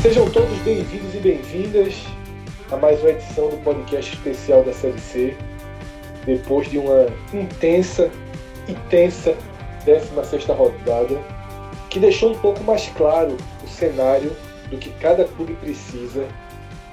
Sejam todos bem-vindos e bem-vindas a mais uma edição do podcast especial da Série C. Depois de uma intensa e tensa 16 rodada, que deixou um pouco mais claro o cenário do que cada clube precisa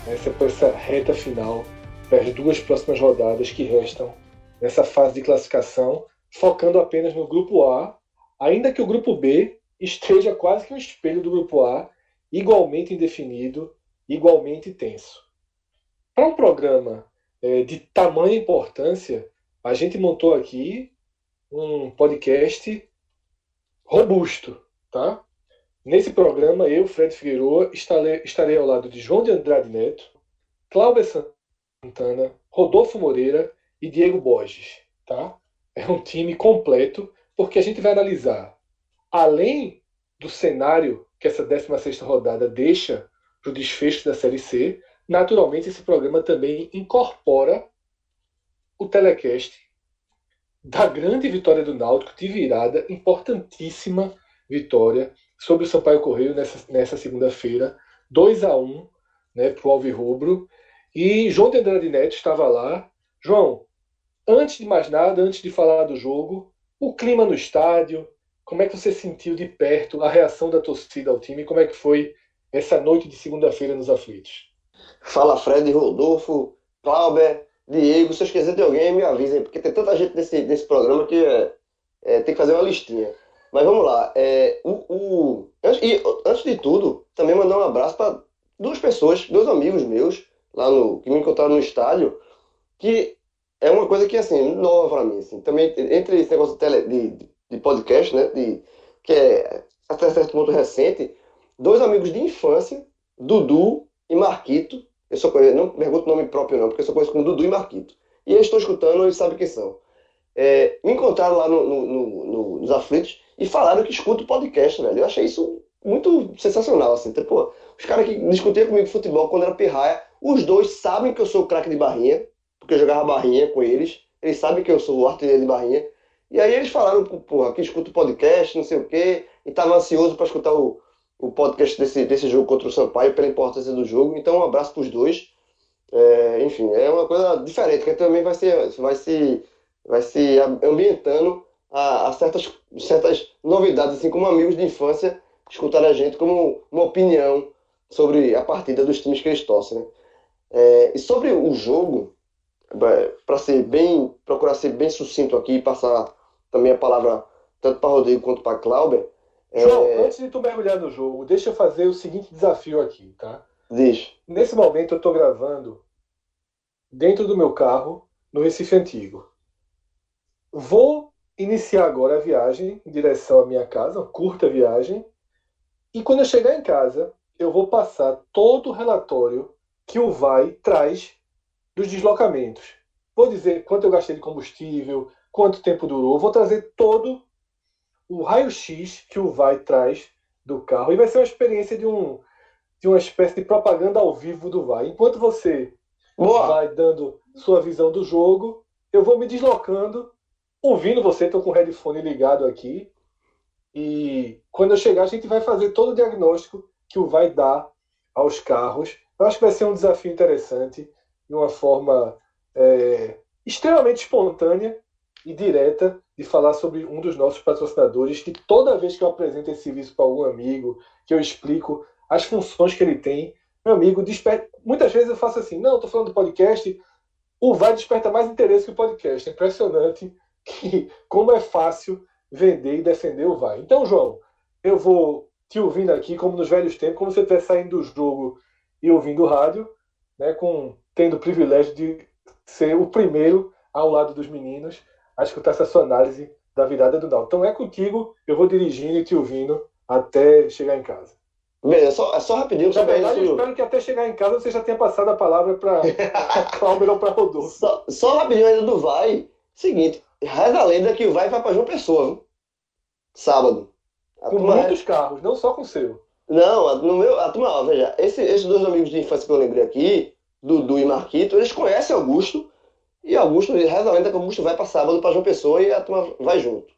nessa, essa reta final, para as duas próximas rodadas que restam nessa fase de classificação, focando apenas no grupo A, ainda que o grupo B esteja quase que um espelho do grupo A igualmente indefinido, igualmente tenso. Para um programa é, de tamanha importância, a gente montou aqui um podcast robusto, tá? Nesse programa, eu, Fred Figueiredo, estarei, estarei ao lado de João de Andrade Neto, Cláudio Santana, Rodolfo Moreira e Diego Borges, tá? É um time completo, porque a gente vai analisar, além do cenário que essa 16 rodada deixa para o desfecho da Série C, naturalmente esse programa também incorpora o telecast da grande vitória do Náutico de virada, importantíssima vitória sobre o Sampaio Correio nessa, nessa segunda-feira, 2 a 1 né, para o Alvirrubro. E João de Andrade Neto estava lá. João, antes de mais nada, antes de falar do jogo, o clima no estádio, como é que você sentiu de perto a reação da torcida ao time? Como é que foi essa noite de segunda-feira nos aflitos? Fala Fred, Rodolfo, Clauber, Diego. Se eu esquecer de alguém, me avisem, porque tem tanta gente nesse, nesse programa que é, é, tem que fazer uma listinha. Mas vamos lá. É, o, o, antes, e, antes de tudo, também mandar um abraço para duas pessoas, dois amigos meus, lá no, que me encontraram no estádio, que é uma coisa que, assim, nova para mim. Assim, também, entre esse negócio de, tele, de de podcast, né? De, que é até certo ponto recente. Dois amigos de infância, Dudu e Marquito. Eu só conheço, não pergunto nome próprio, não, porque eu só conheço como Dudu e Marquito. E eles estão escutando, eles sabem quem são. É, me encontraram lá no, no, no, nos aflitos e falaram que escuta o podcast, velho. Eu achei isso muito sensacional, assim. Tipo, os caras que discutiam comigo futebol quando era pirraia, os dois sabem que eu sou o craque de barrinha, porque eu jogava barrinha com eles. Eles sabem que eu sou o artilheiro de barrinha. E aí eles falaram, porra, que escuta o podcast, não sei o quê, e tava ansioso para escutar o, o podcast desse, desse jogo contra o Sampaio, pela importância do jogo. Então, um abraço para os dois. É, enfim, é uma coisa diferente, que também vai ser, vai se, vai se ambientando a, a, certas, certas novidades, assim como amigos de infância escutar a gente como uma opinião sobre a partida dos times que eles torcem. Né? É, e sobre o jogo, para ser bem, procurar ser bem sucinto aqui e passar também a palavra tanto para Rodrigo quanto para Clauber. João, é... antes de tu mergulhar no jogo, deixa eu fazer o seguinte desafio aqui, tá? Deixa. Nesse momento eu estou gravando dentro do meu carro no Recife Antigo. Vou iniciar agora a viagem em direção à minha casa, uma curta viagem. E quando eu chegar em casa, eu vou passar todo o relatório que o VAI traz dos deslocamentos. Vou dizer quanto eu gastei de combustível, quanto tempo durou. Vou trazer todo o raio-x que o VAI traz do carro. E vai ser uma experiência de, um, de uma espécie de propaganda ao vivo do VAI. Enquanto você Boa. vai dando sua visão do jogo, eu vou me deslocando, ouvindo você. Estou com o headphone ligado aqui. E quando eu chegar, a gente vai fazer todo o diagnóstico que o VAI dá aos carros. Eu acho que vai ser um desafio interessante de uma forma é, extremamente espontânea e direta de falar sobre um dos nossos patrocinadores, que toda vez que eu apresento esse serviço para algum amigo, que eu explico as funções que ele tem, meu amigo, desperta... muitas vezes eu faço assim, não, estou falando do podcast, o Vai desperta mais interesse que o podcast. É impressionante que, como é fácil vender e defender o Vai. Então, João, eu vou te ouvindo aqui, como nos velhos tempos, como se você estivesse saindo do jogo e ouvindo o rádio, né, com tendo o privilégio de ser o primeiro ao lado dos meninos a escutar essa sua análise da virada do Náutico. Então é contigo, eu vou dirigindo e te ouvindo até chegar em casa. Beleza, só, é só rapidinho. Na verdade, eu espero que até chegar em casa você já tenha passado a palavra para Cláudio ou para Rodolfo. Só, só rapidinho ainda do Vai. Seguinte, reza a lenda que o Vai vai para João Pessoa, viu? Sábado. A com muitos carros, não só com o seu. Não, no meu, a turma, ó, veja, esse, esses dois amigos de infância que eu lembrei aqui, Dudu e Marquito, eles conhecem Augusto, e Augusto, reza a lenda que Augusto vai para sábado para João Pessoa e a turma vai junto.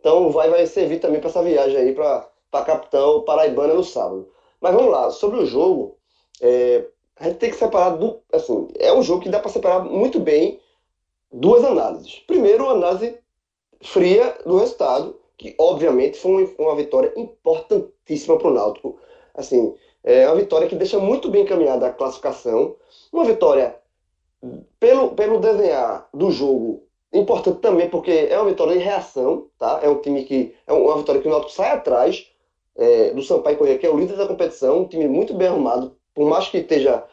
Então vai, vai servir também para essa viagem aí para a capital paraibana no sábado. Mas vamos lá, sobre o jogo, é, a gente tem que separar do. Assim, é um jogo que dá para separar muito bem duas análises. Primeiro, a análise fria do resultado, que obviamente foi uma, vitória importantíssima para o Náutico. Assim, é uma vitória que deixa muito bem encaminhada a classificação. Uma vitória pelo, pelo desenhar do jogo importante também porque é uma vitória em reação, tá? É um time que é uma vitória que o Náutico sai atrás é, do Sampaio Corrêa, que é o líder da competição, um time muito bem arrumado, por mais que esteja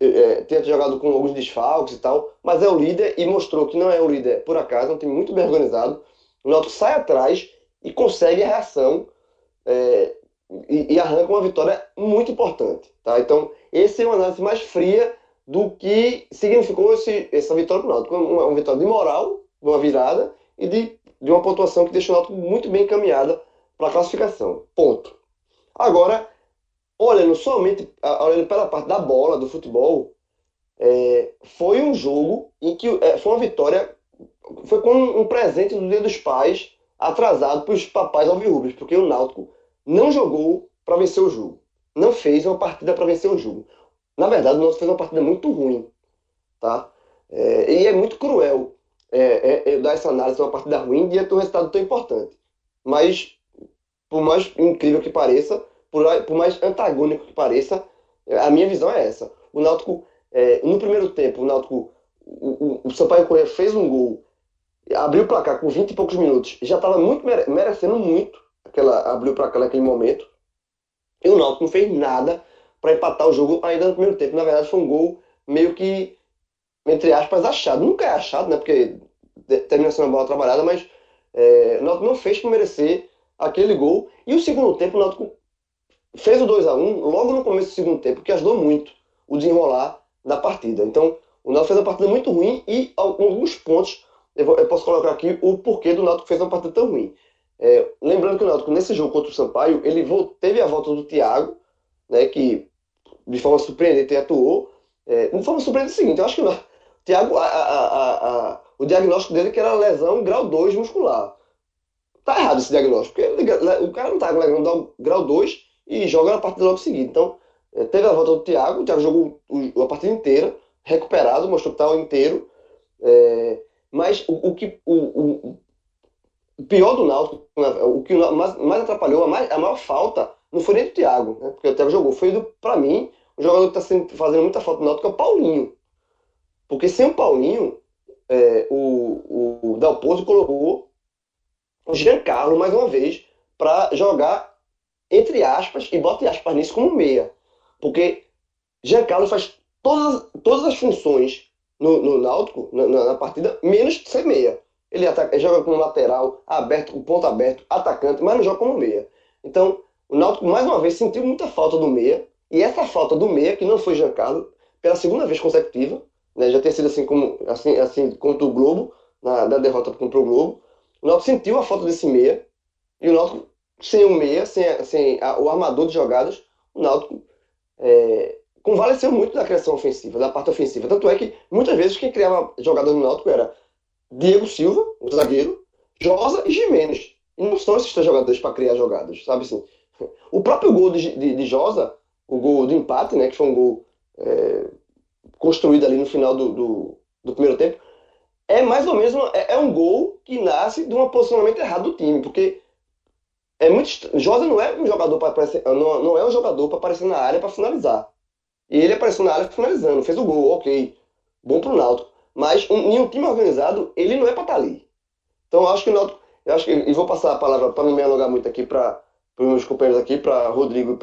é, tenha jogado com alguns desfalques e tal, mas é o líder e mostrou que não é o líder por acaso, é um time muito bem organizado. O Náutico sai atrás e consegue a reação é, e, e, arranca uma vitória muito importante, tá? Então, esse é uma análise mais fria do que significou esse, essa vitória para o Náutico. Uma, uma vitória de moral, uma virada e de, de uma pontuação que deixou o Náutico muito bem encaminhada para a classificação. Ponto. Agora, olhando somente, olhando pela parte da bola, do futebol, é, foi um jogo em que é, foi uma vitória, foi como um presente do Dia dos Pais atrasado para os papais alvirrubros, porque o Náutico não jogou para vencer o jogo. Não fez uma partida para vencer o jogo. Na verdade, o Náutico fez uma partida muito ruim. Tá? É, e é muito cruel é, é, é dar essa análise de uma partida ruim diante de um resultado tão importante. Mas, por mais incrível que pareça, por, por mais antagônico que pareça, a minha visão é essa. O Náutico, é, no primeiro tempo, o Náutico, o, o, o Sampaio Corrêa fez um gol, abriu o placar com 20 e poucos minutos, já estava muito merecendo muito aquela abriu o placar naquele momento. E o Náutico não fez nada para empatar o jogo ainda no primeiro tempo. Na verdade, foi um gol meio que, entre aspas, achado. Nunca é achado, né? Porque termina sendo uma bola trabalhada, mas é, o Náutico não fez para merecer aquele gol. E o segundo tempo, o Náutico fez o 2 a 1 logo no começo do segundo tempo, que ajudou muito o desenrolar da partida. Então, o Náutico fez uma partida muito ruim e alguns pontos eu, posso colocar aqui o porquê do Náutico fez uma partida tão ruim. É, lembrando que o Náutico, nesse jogo contra o Sampaio, ele teve a volta do Thiago, né, que de forma surpreendente atuou. É, de forma surpreendente é o seguinte, eu acho que o Thiago, a, a, a, o diagnóstico dele é que era lesão grau 2 muscular. Tá errado esse diagnóstico, porque o cara não tá com lesão grau 2 e joga na partida logo seguinte. Então, é, teve a volta do Thiago, o Thiago jogou a partida inteira, recuperado, mostrou que estava inteiro. É, mas o, o que o, o, pior do Náutico, né, o que mais, mais atrapalhou, a, mais, a maior falta, não foi nem do Thiago, né, porque o Thiago jogou, foi do, para mim, o jogador que está fazendo muita falta no Náutico é o Paulinho. Porque sem o Paulinho, é, o, o Dalpozo colocou o Giancarlo mais uma vez para jogar entre aspas, e bota aspas nisso como meia. Porque Giancarlo faz todas, todas as funções no, no Náutico, na, na, partida, menos ser meia. Ele, ataca, joga como lateral, aberto, com ponto aberto, atacante, mas não joga como meia. Então, o Náutico, mais uma vez, sentiu muita falta do meia. E essa falta do meia, que não foi Giancarlo, pela segunda vez consecutiva, né, já tem sido assim como assim, assim contra o Globo, na derrota contra o Globo, o Náutico sentiu a falta desse meia. E o Náutico sem o meia, sem, sem a, o armador de jogadas, o Náutico é, convalesceu muito da criação ofensiva, da parte ofensiva. Tanto é que muitas vezes quem criava jogadas no Náutico era Diego Silva, o zagueiro, Josa e Jimenez. E não são esses três jogadores para criar jogadas, sabe assim? O próprio gol de, de, de, Josa, o gol do empate, né, que foi um gol é, construído ali no final do, do, do, primeiro tempo, é mais ou menos uma, é, é um gol que nasce de um posicionamento errado do time, porque é muito Josa não é um jogador para aparecer, não, não é um jogador para aparecer na área para finalizar. E ele apareceu na área finalizando, fez o gol, ok, bom pro Náutico. Mas um, em um time organizado, ele não é para estar tá ali. Então eu acho que o Náutico, eu acho que e vou passar a palavra para não me alongar muito aqui para os meus companheiros aqui, para Rodrigo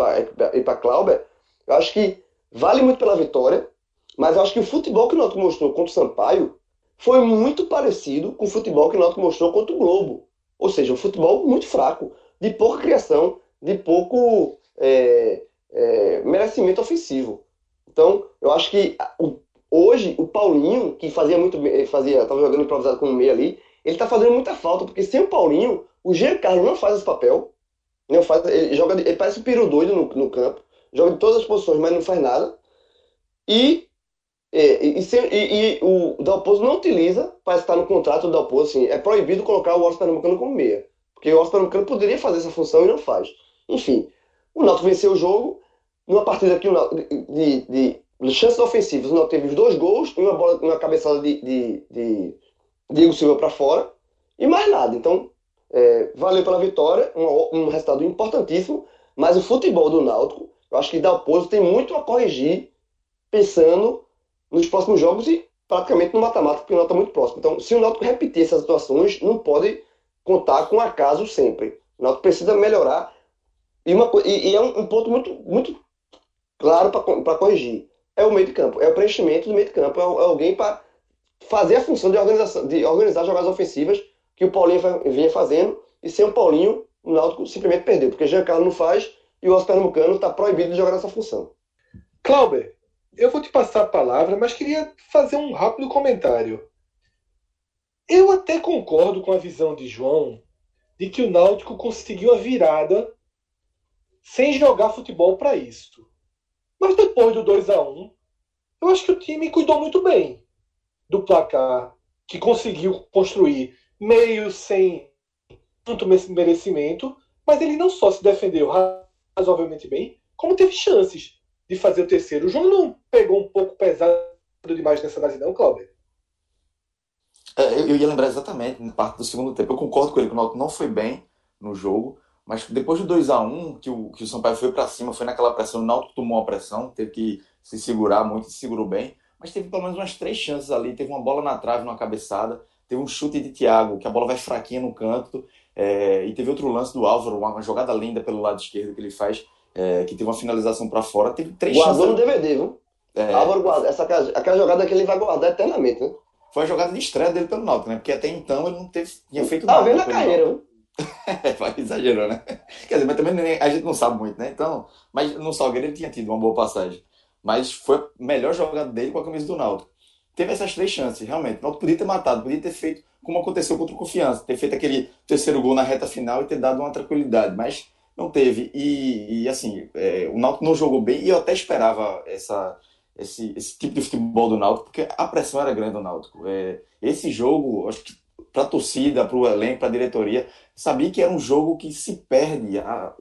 e para Clauber. Eu acho que vale muito pela vitória, mas eu acho que o futebol que o Náutico mostrou contra o Sampaio foi muito parecido com o futebol que o Náutico mostrou contra o Globo. Ou seja, um futebol muito fraco de pouca criação, de pouco é, é, merecimento ofensivo. Então, eu acho que o, hoje o Paulinho, que fazia muito fazia, estava jogando improvisado com o meio ali, ele está fazendo muita falta, porque sem o Paulinho, o Giancarlo não faz esse papel. Não faz, ele joga, ele parece um piro doido no, no campo, joga de todas as posições, mas não faz nada. E, e, e, e, e o Dalpozo não utiliza, parece estar no contrato do Dalpozo, assim, é proibido colocar o Oscar Pernambucano como meia. Porque o Pernambucano poderia fazer essa função e não faz. Enfim, o Náutico venceu o jogo numa partida que de, de, de chances ofensivas. O Náutico teve os dois gols e uma bola, uma cabeçada de, de, de Diego Silva para fora e mais nada. Então, é, valeu pela vitória, um, um, resultado importantíssimo, mas o futebol do Náutico, eu acho que Dalpozo tem muito a corrigir pensando nos próximos jogos e praticamente no mata-mata, porque o Náutico está muito próximo. Então, se o Náutico repetir essas situações, não pode contar com acaso sempre. O Náutico precisa melhorar e, uma, e, e é um, um, ponto muito, muito claro para corrigir. É o meio de campo, é o preenchimento do meio de campo, é, é alguém para fazer a função de, organização, de organizar jogadas ofensivas que o Paulinho vinha fazendo, e sem o Paulinho, o Náutico simplesmente perdeu, porque Jean Carlos não faz e o Oscar Pernambucano está proibido de jogar nessa função. Clauber, eu vou te passar a palavra, mas queria fazer um rápido comentário. Eu até concordo com a visão de João de que o Náutico conseguiu a virada sem jogar futebol para isso. Mas depois do 2 a 1 eu acho que o time cuidou muito bem do placar, que conseguiu construir meio sem tanto merecimento, mas ele não só se defendeu razoavelmente bem, como teve chances de fazer o terceiro. O João não pegou um pouco pesado demais nessa base, não, Cláudio? É, eu ia lembrar exatamente, na parte do segundo tempo. Eu concordo com ele que o Náutico não foi bem no jogo, mas depois do 2 a 1 que o, que o Sampaio foi para cima, foi naquela pressão, o Náutico tomou a pressão, teve que se segurar muito, se segurou bem, mas teve pelo menos umas três chances ali, teve uma bola na trave, uma cabeçada, teve um chute de Thiago, que a bola vai fraquinha no canto, é, e teve outro lance do Álvaro, uma, jogada linda pelo lado esquerdo que ele faz, é, que teve uma finalização para fora, teve três Guardou chances. no DVD, viu? É, Álvaro guarda, essa, aquela jogada que ele vai guardar eternamente, né? Foi a jogada de estreia dele pelo Náutico, né? Porque até então ele não teve, tinha feito tá nada. Tá vendo a carreira, viu? Exagerou, né? Quer dizer, mas também a gente não sabe muito, né? Então, mas no Salgueiro ele tinha tido uma boa passagem. Mas foi a melhor jogada dele com a camisa do Náutico. Teve essas três chances, realmente. O Náutico podia ter matado, podia ter feito como aconteceu contra o Confiança, ter feito aquele terceiro gol na reta final e ter dado uma tranquilidade, mas não teve. E, e assim, é, o Náutico não jogou bem e eu até esperava essa, esse, esse tipo de futebol do Náutico, porque a pressão era grande do Náutico. É, esse jogo, acho que para a torcida, para o elenco, para a diretoria, sabia que era um jogo que se perde,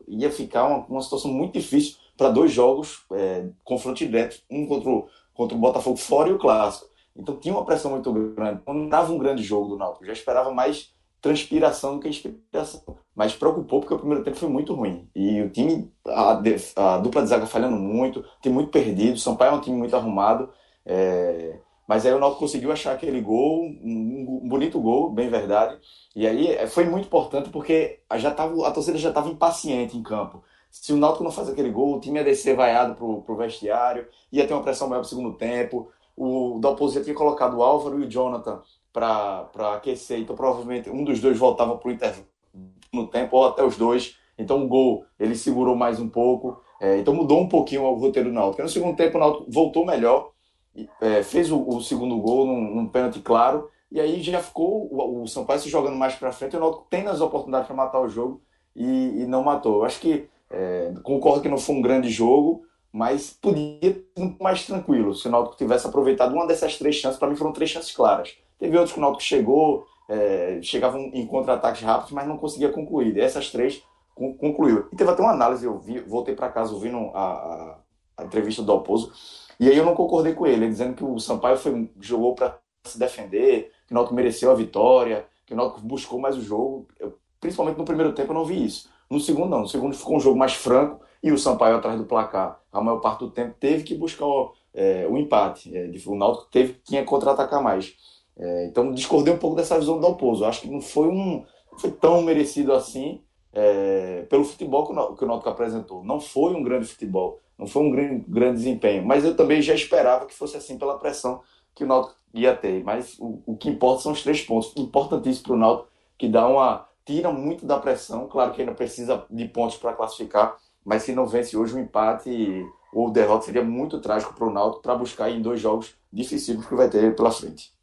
ia ficar uma, uma situação muito difícil para dois jogos, é, confronto direto, um contra o, contra o Botafogo fora e o Clássico. Então tinha uma pressão muito grande. Não dava um grande jogo do Náutico, já esperava mais transpiração do que inspiração. Mas preocupou porque o primeiro tempo foi muito ruim. E o time, a, a dupla de zaga falhando muito, tem muito perdido. O Sampaio é um time muito arrumado. É, mas aí o Náutico conseguiu achar aquele gol, um, bonito gol, bem verdade. E aí é, foi muito importante porque já tava, a torcida já estava impaciente em campo. Se o Náutico não faz aquele gol, o time ia descer vaiado pro, pro vestiário, ia ter uma pressão maior pro segundo tempo. O Dalpozo já tinha colocado o Álvaro e o Jonathan para aquecer, então provavelmente um dos dois voltava pro intervalo no tempo, ou até os dois. Então o gol ele segurou mais um pouco. É, então mudou um pouquinho o roteiro do Náutico. No segundo tempo o Náutico voltou melhor é, fez o, o, segundo gol num, num, pênalti claro, e aí já ficou o, o Sampaio se jogando mais para frente, o Náutico tem as oportunidades para matar o jogo e, e não matou. Eu acho que é, concordo que não foi um grande jogo, mas podia ser um mais tranquilo se o Náutico tivesse aproveitado uma dessas três chances. Para mim foram três chances claras. Teve outros que o Náutico chegou, é, chegavam em contra-ataques rápidos, mas não conseguia concluir. Essas três concluiu. E teve até uma análise, eu vi, voltei para casa ouvindo a, a, a entrevista do Alpozo, e aí eu não concordei com ele, dizendo que o Sampaio foi, jogou para se defender, que o Náutico mereceu a vitória, que o Náutico buscou mais o jogo. Eu, principalmente no primeiro tempo eu não vi isso. No segundo não, no segundo ficou um jogo mais franco e o Sampaio atrás do placar. A maior parte do tempo teve que buscar o, é, o empate. É, o Náutico teve que contra-atacar mais. É, então discordei um pouco dessa visão do Dalpozo. Acho que não foi um não foi tão merecido assim é, pelo futebol que o, que o Náutico apresentou. Não foi um grande futebol. Não foi um grande, grande desempenho, mas eu também já esperava que fosse assim pela pressão que o Náutico ia ter. Mas o, o que importa são os três pontos. Importantíssimo para o Náutico, que dá uma tira muito da pressão. Claro que ainda precisa de pontos para classificar, mas se não vence hoje o um empate ou derrota seria muito trágico para o Náutico para buscar em dois jogos difíceis que vai ter pela frente.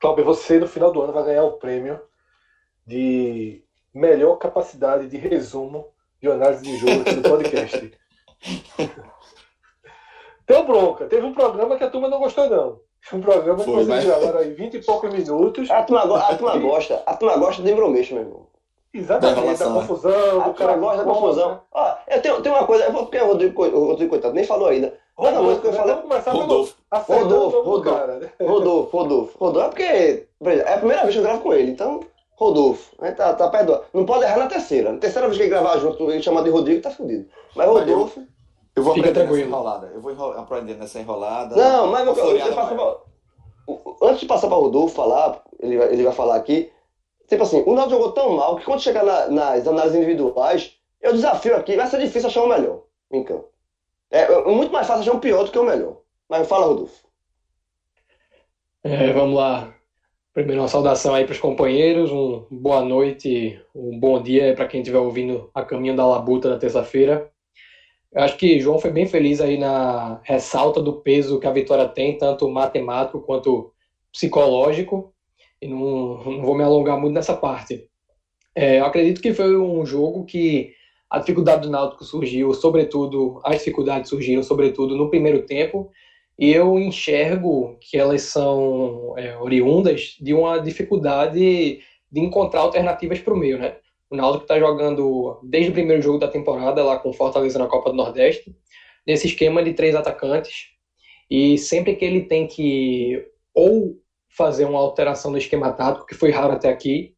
Cláudio, você no final do ano vai ganhar o prêmio de melhor capacidade de resumo de análise de jogo aqui do podcast. Deu bronca. Teve um programa que a turma não gostou, não. Um programa que Foi, vocês mas- gravaram aí 20 e poucos minutos. A turma, a turma gosta, a turma gosta de Embromecho, meu irmão. Exatamente, Da da enrolação, né? confusão, A do cara turma gosta da que confusão. conta. Ó, eu tenho, tenho uma coisa, eu vou- porque o Rodrigo, o Rodrigo Coitado nem falou ainda. Rodolfo, que eu né? falei, começar Rodolfo. acertando o Rodolfo, Rodolfo. cara. né? Rodolfo, Rodolfo. Rodolfo é porque, por exemplo, é a primeira vez que eu gravo com ele, então, Rodolfo. Gente tá, tá perto do- Não pode errar na terceira. Na terceira vez que ele gravar junto, ele chamar de Rodrigo, tá fudido. Mas Mas eu- Rodolfo. Eu vou Fica aprender nessa tranquilo. enrolada. Eu vou enro- aprender nessa enrolada. Não, mas eu, eu, floreada eu passo maior. pra- Antes de passar para o Rodolfo falar, ele vai, ele vai falar aqui. Tipo assim, o Náutico jogou tão mal que quando chegar na- nas análises individuais, eu desafio aqui, vai ser difícil achar o melhor em campo. É, é muito mais fácil achar um pior do que o melhor. Mas fala, Rodolfo. É, vamos lá. Primeiro, uma saudação aí para os companheiros, um boa noite, um bom dia para quem estiver ouvindo a caminho da labuta na terça-feira. Eu acho que João foi bem feliz aí na ressalta do peso que a vitória tem, tanto matemático quanto psicológico, e não, não vou me alongar muito nessa parte. É, eu acredito que foi um jogo que a dificuldade do Náutico surgiu, sobretudo, as dificuldades surgiram, sobretudo, no primeiro tempo, e eu enxergo que elas são é, oriundas de uma dificuldade de encontrar alternativas para o meio, né? O Náutico está jogando desde o primeiro jogo da temporada lá com Fortaleza na Copa do Nordeste, nesse esquema de três atacantes, e sempre que ele tem que ou fazer uma alteração no esquema tático, que foi raro até aqui,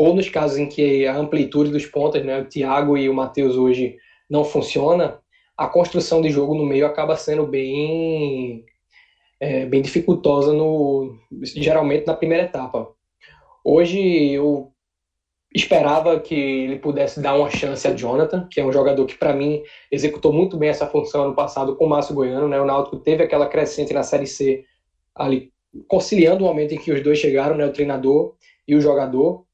ou nos casos em que a amplitude dos pontas, né, o Thiago e o Matheus hoje não funciona, a construção de jogo no meio acaba sendo bem é, bem dificultosa no geralmente na primeira etapa. Hoje eu esperava que ele pudesse dar uma chance a Jonathan, que é um jogador que para mim executou muito bem essa função ano passado com o Márcio Goiano, né? O Náutico teve aquela crescente na Série C ali conciliando o momento em que os dois chegaram, né, o treinador e o jogador.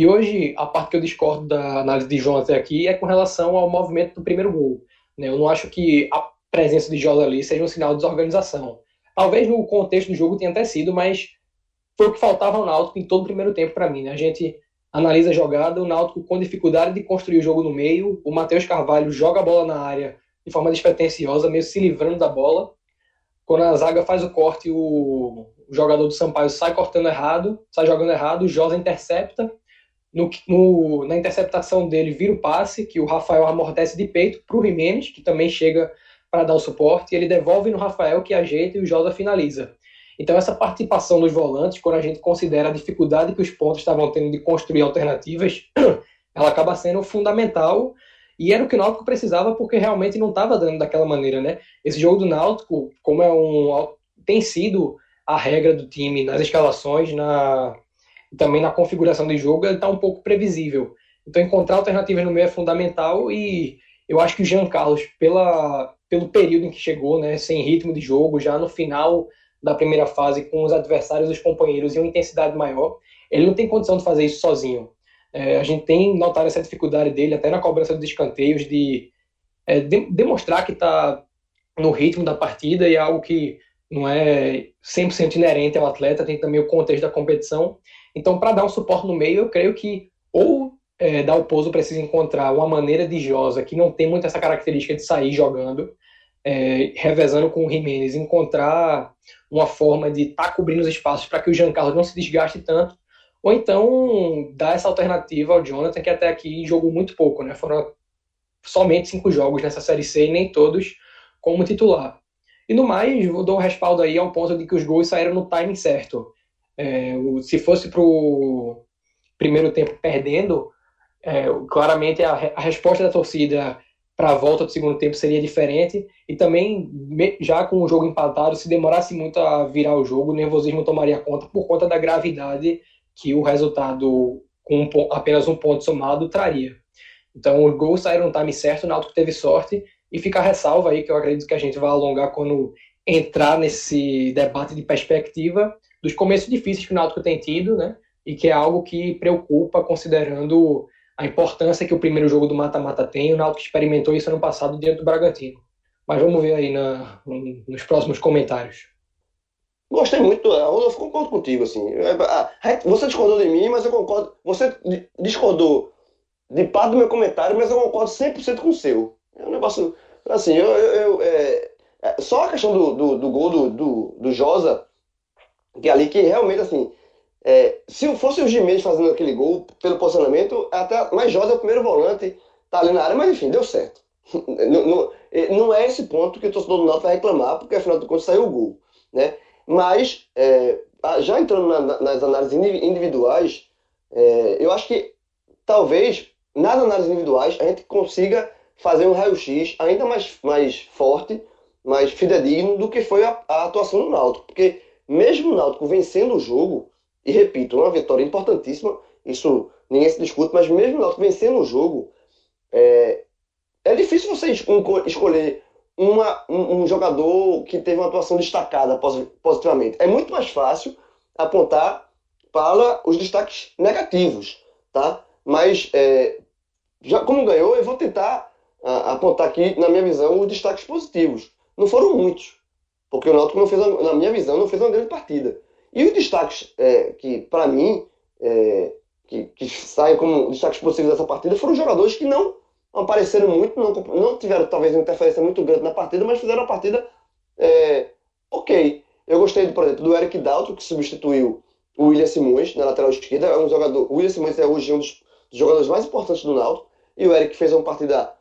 E hoje a parte que eu discordo da análise de Jonathan aqui é com relação ao movimento do primeiro gol. Né? Eu não acho que a presença de José ali seja um sinal de desorganização. Talvez no contexto do jogo tenha até sido, mas foi o que faltava ao Náutico em todo o primeiro tempo para mim. Né? A gente analisa a jogada, o Náutico com dificuldade de construir o jogo no meio, o Matheus Carvalho joga a bola na área de forma despretensiosa, meio se livrando da bola. Quando a zaga faz o corte, o jogador do Sampaio sai cortando errado, sai jogando errado, o Josa intercepta. No, no, na interceptação dele, vira o passe, que o Rafael amortece de peito para o Jimenez, que também chega para dar o suporte, e ele devolve no Rafael, que ajeita e o Josa finaliza. Então, essa participação dos volantes, quando a gente considera a dificuldade que os pontos estavam tendo de construir alternativas, ela acaba sendo fundamental. E era o que o Náutico precisava, porque realmente não estava dando daquela maneira, né? Esse jogo do Náutico, como é um. tem sido a regra do time nas escalações, na, também na configuração de jogo, ele está um pouco previsível. Então, encontrar alternativas no meio é fundamental e eu acho que o Jean Carlos, pela, pelo período em que chegou, né, sem ritmo de jogo, já no final da primeira fase, com os adversários, os companheiros, e uma intensidade maior, ele não tem condição de fazer isso sozinho. É, a gente tem notado essa dificuldade dele, até na cobrança dos escanteios, de, é, de demonstrar que está no ritmo da partida e é algo que não é 100% inerente ao atleta, tem também o contexto da competição. Então, para dar um suporte no meio, eu creio que ou é, Dalpozo precisa encontrar uma maneira de Josa que não tem muito essa característica de sair jogando, é, revezando com o Jimenez, encontrar uma forma de estar tá cobrindo os espaços para que o Jean Carlos não se desgaste tanto, ou então dar essa alternativa ao Jonathan, que até aqui jogou muito pouco, né? Foram somente cinco jogos nessa Série C e nem todos como titular. E no mais, vou dar um respaldo aí ao ponto de que os gols saíram no timing certo. É, se fosse para o primeiro tempo perdendo, é, claramente a, a, resposta da torcida para a volta do segundo tempo seria diferente. E também, já com o jogo empatado, se demorasse muito a virar o jogo, o nervosismo tomaria conta por conta da gravidade que o resultado com um, apenas um ponto somado traria. Então, os gols saíram no time certo, o Náutico teve sorte. E fica a ressalva aí, que eu acredito que a gente vai alongar quando entrar nesse debate de perspectiva dos começos difíceis que o Náutico tem tido, né? E que é algo que preocupa, considerando a importância que o primeiro jogo do mata-mata tem. O Náutico experimentou isso ano passado diante do Bragantino. Mas vamos ver aí na, nos próximos comentários. Gostei muito, Rodolfo, concordo contigo, assim. Você discordou de mim, mas eu concordo. Você discordou de parte do meu comentário, mas eu concordo 100% com o seu. É um negócio. Assim, eu. eu, eu é, é, só a questão do, do, do gol do, do, do, Josa, que é ali que realmente, assim. É, se fosse o Gimenez fazendo aquele gol pelo posicionamento, até mais Josa é o primeiro volante, tá ali na área, mas enfim, deu certo. não, não, é, não, é esse ponto que o torcedor do Náutico vai reclamar, porque afinal de contas saiu o gol. Né? Mas, é, já entrando na, nas análises individuais, é, eu acho que talvez nas análises individuais a gente consiga fazer um raio-x ainda mais, mais forte, mais fidedigno do que foi a, a atuação do Náutico. Porque mesmo o Náutico vencendo o jogo, e repito, uma vitória importantíssima, isso ninguém se discute, mas mesmo o Náutico vencendo o jogo, é, é difícil você escolher uma, um, um, jogador que teve uma atuação destacada positivamente. É muito mais fácil apontar para os destaques negativos, tá? Mas é, já como ganhou, eu vou tentar a, apontar aqui, na minha visão, os destaques positivos. Não foram muitos, porque o Náutico não fez, na minha visão, não fez uma grande partida. E os destaques é, que, para mim, é, que, que saem como destaques possíveis dessa partida foram jogadores que não apareceram muito, não, não tiveram talvez uma interferência muito grande na partida, mas fizeram a partida é, ok. Eu gostei, por exemplo, do Eric Dalton, que substituiu o William Simões na lateral esquerda. É um jogador, o William Simões é hoje um dos, jogadores mais importantes do Náutico. E o Eric fez uma partida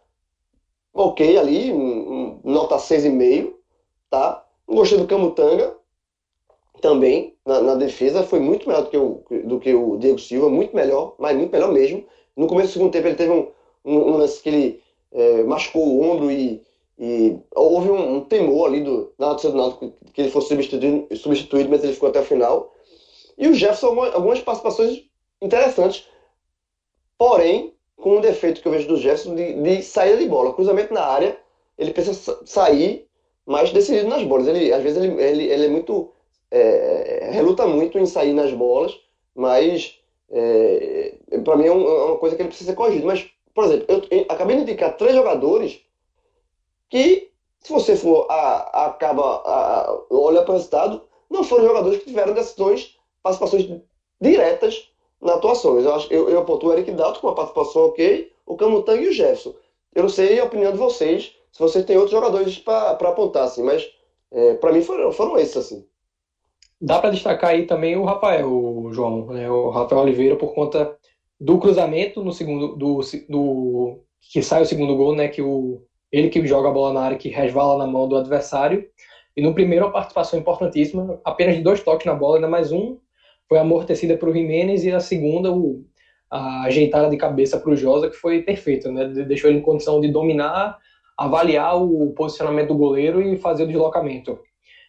ok ali, nota 6,5, tá? Gostei do Camutanga também na, na, defesa, foi muito melhor do que, o, do que o Diego Silva, muito melhor, mas muito melhor mesmo. No começo do segundo tempo ele teve um, um, lance que ele é, machucou o ombro e, e houve um, um, temor ali do, na torcida do Náutico que ele fosse substituído, substituído, mas ele ficou até o final. E o Jefferson, algumas, algumas participações interessantes, porém, com um defeito que eu vejo do Jefferson de, de saída de bola. Cruzamento na área, ele precisa sair mais decidido nas bolas. Ele, às vezes ele, ele, ele é muito. É, reluta muito em sair nas bolas, mas é, para mim é, um, é, uma coisa que ele precisa ser corrigido. Mas por exemplo, eu, eu acabei de indicar três jogadores que, se você for a, a acaba a, olhar para o resultado, não foram jogadores que tiveram decisões, participações diretas na atuação. Eu, eu, eu aponto o Eric Dalton com uma participação ok, o Camutanga e o Jefferson. Eu não sei a opinião de vocês, se vocês têm outros jogadores para apontar, assim, mas é, para mim foram, foram esses, assim. Dá para destacar aí também o Rafael, João, né? o Rafael Oliveira, por conta do cruzamento no segundo do, do que sai o segundo gol, né, que o ele que joga a bola na área que resvala na mão do adversário. E no primeiro a participação importantíssima, apenas dois toques na bola, ainda mais um foi amortecida para o Jimenez e a segunda o, a ajeitada de cabeça para o Josa, que foi perfeita, né? Deixou ele em condição de dominar, avaliar o posicionamento do goleiro e fazer o deslocamento.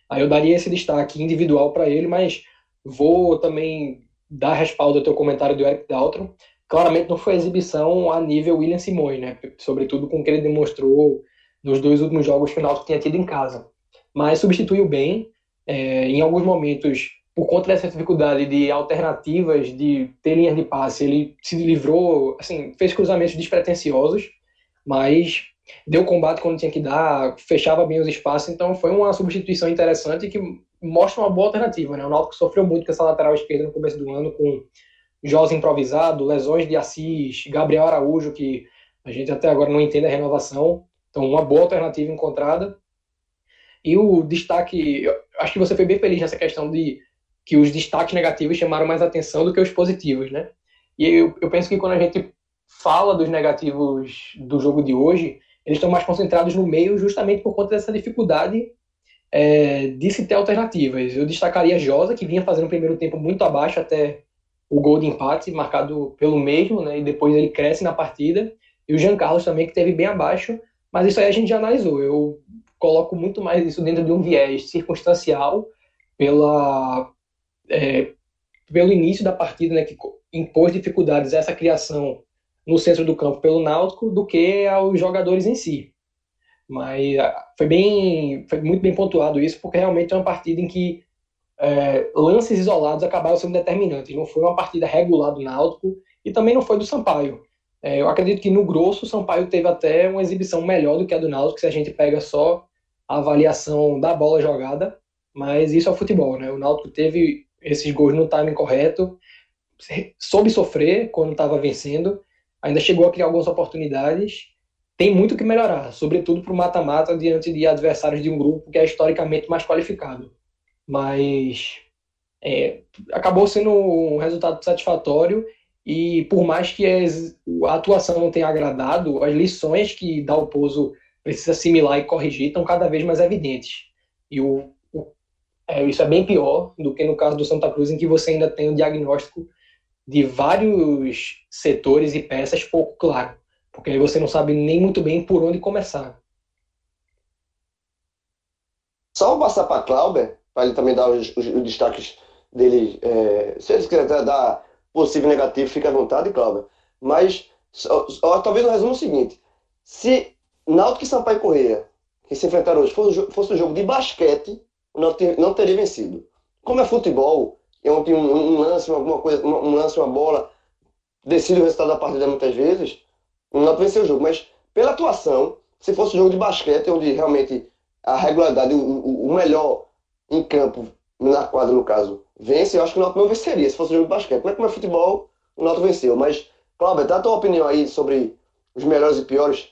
Aí eu daria esse destaque individual para ele, mas vou também dar respaldo ao teu comentário do Eric Daltron. Claramente não foi exibição a nível William Simões, né? Sobretudo com o que ele demonstrou nos dois últimos jogos que tinha tido em casa. Mas substituiu bem. É, em alguns momentos, por conta dessa dificuldade de alternativas, de ter linhas de passe, ele se livrou, assim, fez cruzamentos despretensiosos, mas deu combate quando tinha que dar, fechava bem os espaços, então foi uma substituição interessante que mostra uma boa alternativa, né? O Náutico sofreu muito com essa lateral esquerda no começo do ano, com José improvisado, lesões de Assis, Gabriel Araújo, que a gente até agora não entende a renovação. Então, uma boa alternativa encontrada. E o destaque, acho que você foi bem feliz nessa questão de que os destaques negativos chamaram mais atenção do que os positivos, né? E eu, eu penso que quando a gente fala dos negativos do jogo de hoje, eles estão mais concentrados no meio justamente por conta dessa dificuldade é, de se ter alternativas. Eu destacaria Josa, que vinha fazendo um primeiro tempo muito abaixo até o gol de empate, marcado pelo mesmo, né, e depois ele cresce na partida. E o Jean Carlos também, que teve bem abaixo, mas isso aí a gente já analisou. Eu coloco muito mais isso dentro de um viés circunstancial pela, é, pelo início da partida, né, que impôs dificuldades a essa criação no centro do campo pelo Náutico, do que aos jogadores em si. Mas ah, foi bem, foi muito bem pontuado isso, porque realmente é uma partida em que é, lances isolados acabaram sendo determinantes. Não foi uma partida regular do Náutico e também não foi do Sampaio. É, eu acredito que no grosso o Sampaio teve até uma exibição melhor do que a do Náutico, se a gente pega só a avaliação da bola jogada. mas isso é o futebol, né? O Náutico teve esses gols no timing correto, soube sofrer quando estava vencendo, ainda chegou a criar algumas oportunidades. Tem muito que melhorar, sobretudo para o mata-mata diante de adversários de um grupo que é historicamente mais qualificado. Mas é, acabou sendo um resultado satisfatório e por mais que a atuação não tenha agradado, as lições que Dalpozo precisa assimilar e corrigir estão cada vez mais evidentes. E o, o é, isso é bem pior do que no caso do Santa Cruz, em que você ainda tem um diagnóstico de vários setores e peças pouco claro, porque aí você não sabe nem muito bem por onde começar. Só passar para Clauber, para ele também dar os, os, os destaques dele. É, se ele quiser dar possível negativo, fica à vontade, Clauber. Mas ó, talvez no resumo o seguinte: se Náutico e Sampaio Correia, que se enfrentaram hoje, fosse, fosse um jogo de basquete, o Náutico não teria vencido. Como é futebol, é um, um, lance, alguma coisa, um lance, uma bola, decide o resultado da partida muitas vezes, o Náutico venceu o jogo. Mas pela atuação, se fosse um jogo de basquete, onde realmente a regularidade, o, o melhor em campo, na quadra no caso, vence, eu acho que o Náutico não venceria se fosse um jogo de basquete. Mas como é futebol, o Náutico venceu. Mas, Cláudio, dá a tua opinião aí sobre os melhores e piores.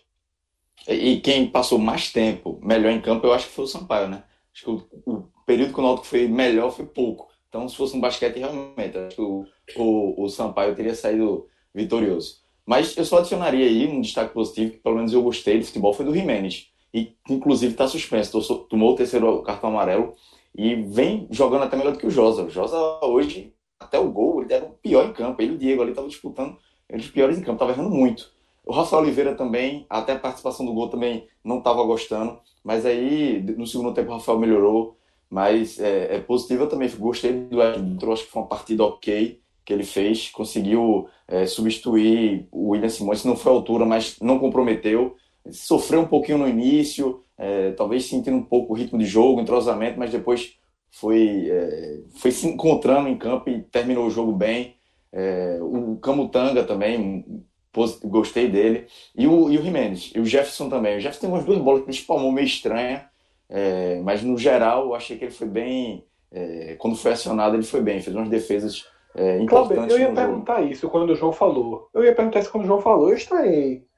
E quem passou mais tempo melhor em campo, eu acho que foi o Sampaio, né? Acho que o, o período que o Náutico foi melhor foi pouco. Então, se fosse um basquete, realmente, acho que o, o, o Sampaio teria saído vitorioso. Mas eu só adicionaria aí um destaque positivo, que pelo menos eu gostei do futebol, foi do Jimenez. E, inclusive, está suspenso. Tomou o terceiro cartão amarelo e vem jogando até melhor do que o Josa. O Josa, hoje, até o gol, ele era o pior em campo. Ele e o Diego ali estavam disputando eles os piores em campo, estava errando muito. O Rafael Oliveira também, até a participação do gol também não estava gostando. Mas aí, no segundo tempo, o Rafael melhorou. Mas é, é positivo, eu também gostei do Edson, acho que foi uma partida ok que ele fez, conseguiu é, substituir o William Simões, não foi a altura, mas não comprometeu. Sofreu um pouquinho no início, é, talvez sentindo um pouco o ritmo de jogo, entrosamento, mas depois foi, é, foi se encontrando em campo e terminou o jogo bem. É, o Camutanga também, gostei dele. E o, e o Jimenez, e o Jefferson também. O Jefferson tem umas duas bolas que ele espalmou meio estranha, é, mas no geral, eu achei que ele foi bem. É, quando foi acionado, ele foi bem, fez umas defesas é, importantes. eu ia perguntar jogo. isso quando o João falou. Eu ia perguntar isso quando o João falou. Eu estranhei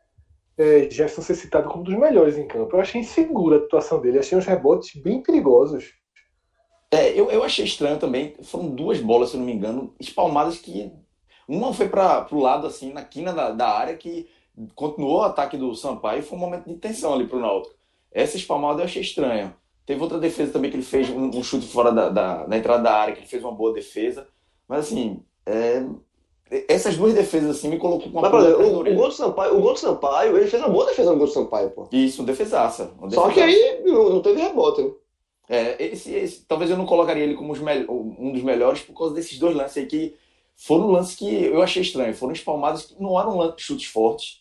é, Jefferson ser citado como um dos melhores em campo. Eu achei insegura a atuação dele. Achei uns rebotes bem perigosos. É, eu, eu achei estranho também. Foram duas bolas, se não me engano, espalmadas que. Uma foi para o lado, assim, na quina da, da área, que continuou o ataque do Sampaio e foi um momento de tensão ali para o Náutico. Essa espalmada eu achei estranha. Teve outra defesa também que ele fez um, um chute fora da, da, da, entrada da área, que ele fez uma boa defesa. Mas assim, é... essas duas defesas assim me colocou com uma Mas, exemplo, o, o, gol do Sampaio, o gol do Sampaio, ele fez uma boa defesa no gol do Sampaio, pô. Isso, defesaça. Uma defesaça. Só que aí não teve rebote, né? É, esse, esse, talvez eu não colocaria ele como um dos melhores por causa desses dois lances aí que foram lances que eu achei estranho. Foram espalmados que não eram chutes fortes